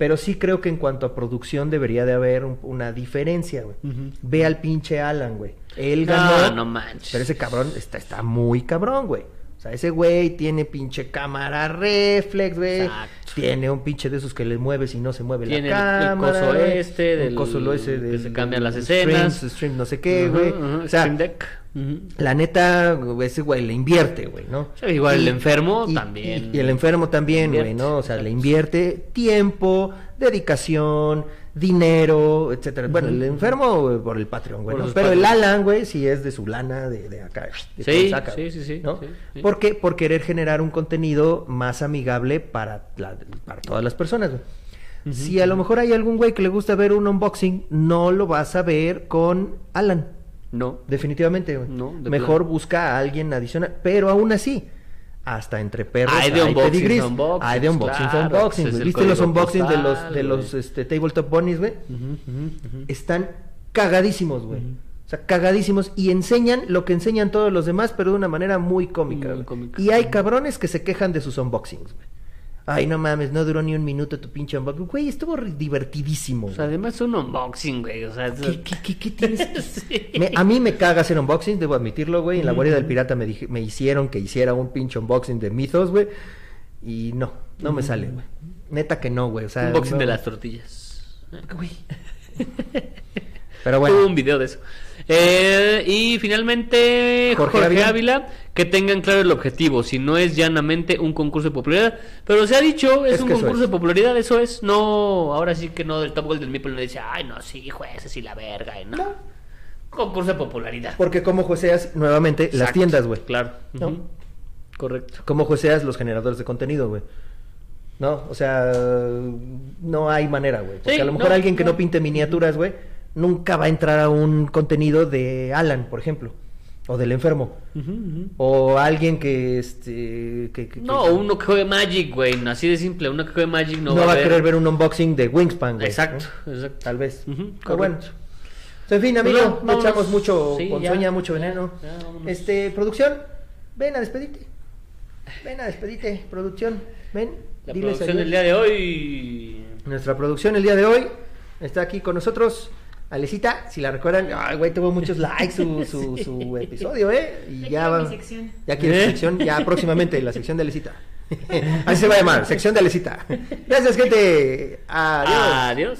Pero sí creo que en cuanto a producción debería de haber un- una diferencia, güey. Ve al pinche Alan, güey. Él No, ganó. no manches. Pero ese cabrón está, está muy cabrón, güey. O sea, ese güey tiene pinche cámara reflex, güey. Exacto. Tiene un pinche de esos que le mueves y no se mueve Tiene el- la el cámara. coso güey. este Un del- coso lo ese que del- se cambian las streams, escenas. stream no sé qué, güey. ujú, O sea, Stream Deck. La neta, ese güey le invierte, güey, ¿no? Igual el enfermo y- también. Y, el enfermo también, güey. ¿no? O sea, le invierte tiempo, dedicación, dinero, etcétera. Bueno, el enfermo por el Patreon, güey, Pero el. Alan, güey, sí es de su lana, de, de acá. de Sí, saca, sí, sí, sí, ¿no? sí, sí. ¿Por qué? Por querer generar un contenido más amigable para, la- para todas las personas, güey. Si a lo mejor hay algún güey que le gusta ver un unboxing, no lo vas a ver con Alan. No. Definitivamente, güey. No, de Mejor plano. busca a alguien adicional. Pero aún así, hasta entre perros Hay de unboxings, Hay de unboxings, claro, unboxings, ese güey. ¿Viste los unboxings de los, de güey. los este, Tabletop Bunnies, güey? Están cagadísimos, güey. O sea, cagadísimos. Y enseñan lo que enseñan todos los demás, pero de una manera muy cómica. Muy cómica. Y hay cabrones que se quejan de sus unboxings, güey. Ay, no mames, no duró ni un minuto tu pinche unboxing. Güey, estuvo divertidísimo. O sea, además es un unboxing, güey. O sea, ¿Qué, qué, qué, qué tienes? Sí. Me- a mí me caga hacer unboxing, debo admitirlo, güey. En la guardia del pirata me, dije- me hicieron que hiciera un pinche unboxing de Mythos, güey. Y no, no me sale, güey. Neta que no, güey. O sea, unboxing no. de las tortillas. Güey. Pero bueno, un video de eso. Eh, y finalmente, Jorge Jorge, Ávila. Que tengan claro el objetivo, si no es llanamente un concurso de popularidad, pero se ha dicho, es, Es un concurso es. de popularidad, eso es, no, ahora sí que no del Top Golden Meeple no dice, ay no, sí, jueces y la verga, y no. No. Concurso de popularidad. porque como joseas nuevamente las tiendas, güey. Claro. ¿No? Correcto. Como joseas los generadores de contenido, güey. No, o sea, no hay manera, güey. Porque Sí, a lo mejor no, alguien que no no. pinte miniaturas, güey, nunca va a entrar a un contenido de Alan, por ejemplo. O del enfermo. O alguien que, este... Que, que- No, que- uno que juegue Magic, güey, así de simple, uno que juegue Magic no, no, va a ver- querer ver un unboxing de Wingspan, güey. Exacto, ¿no? exacto. Tal vez. Pero bueno. En fin, amigo, Bueno, le vámonos. echamos mucho Sí, ponzoña, ya, mucho veneno. ya, este, producción, ven a despedirte. Ven a despedirte, producción. Ven, La producción adiós. del día de hoy. Nuestra producción el día de hoy está aquí con nosotros. Alecita, si la recuerdan, ay, güey, tuvo muchos likes su, su, su episodio, ¿eh? Y Ya ya va. mi sección. Ya quiere su ¿Eh? sección, ya próximamente, la sección de Alecita. Así se va a llamar, sección de Alecita. Gracias, gente. Adiós. Adiós.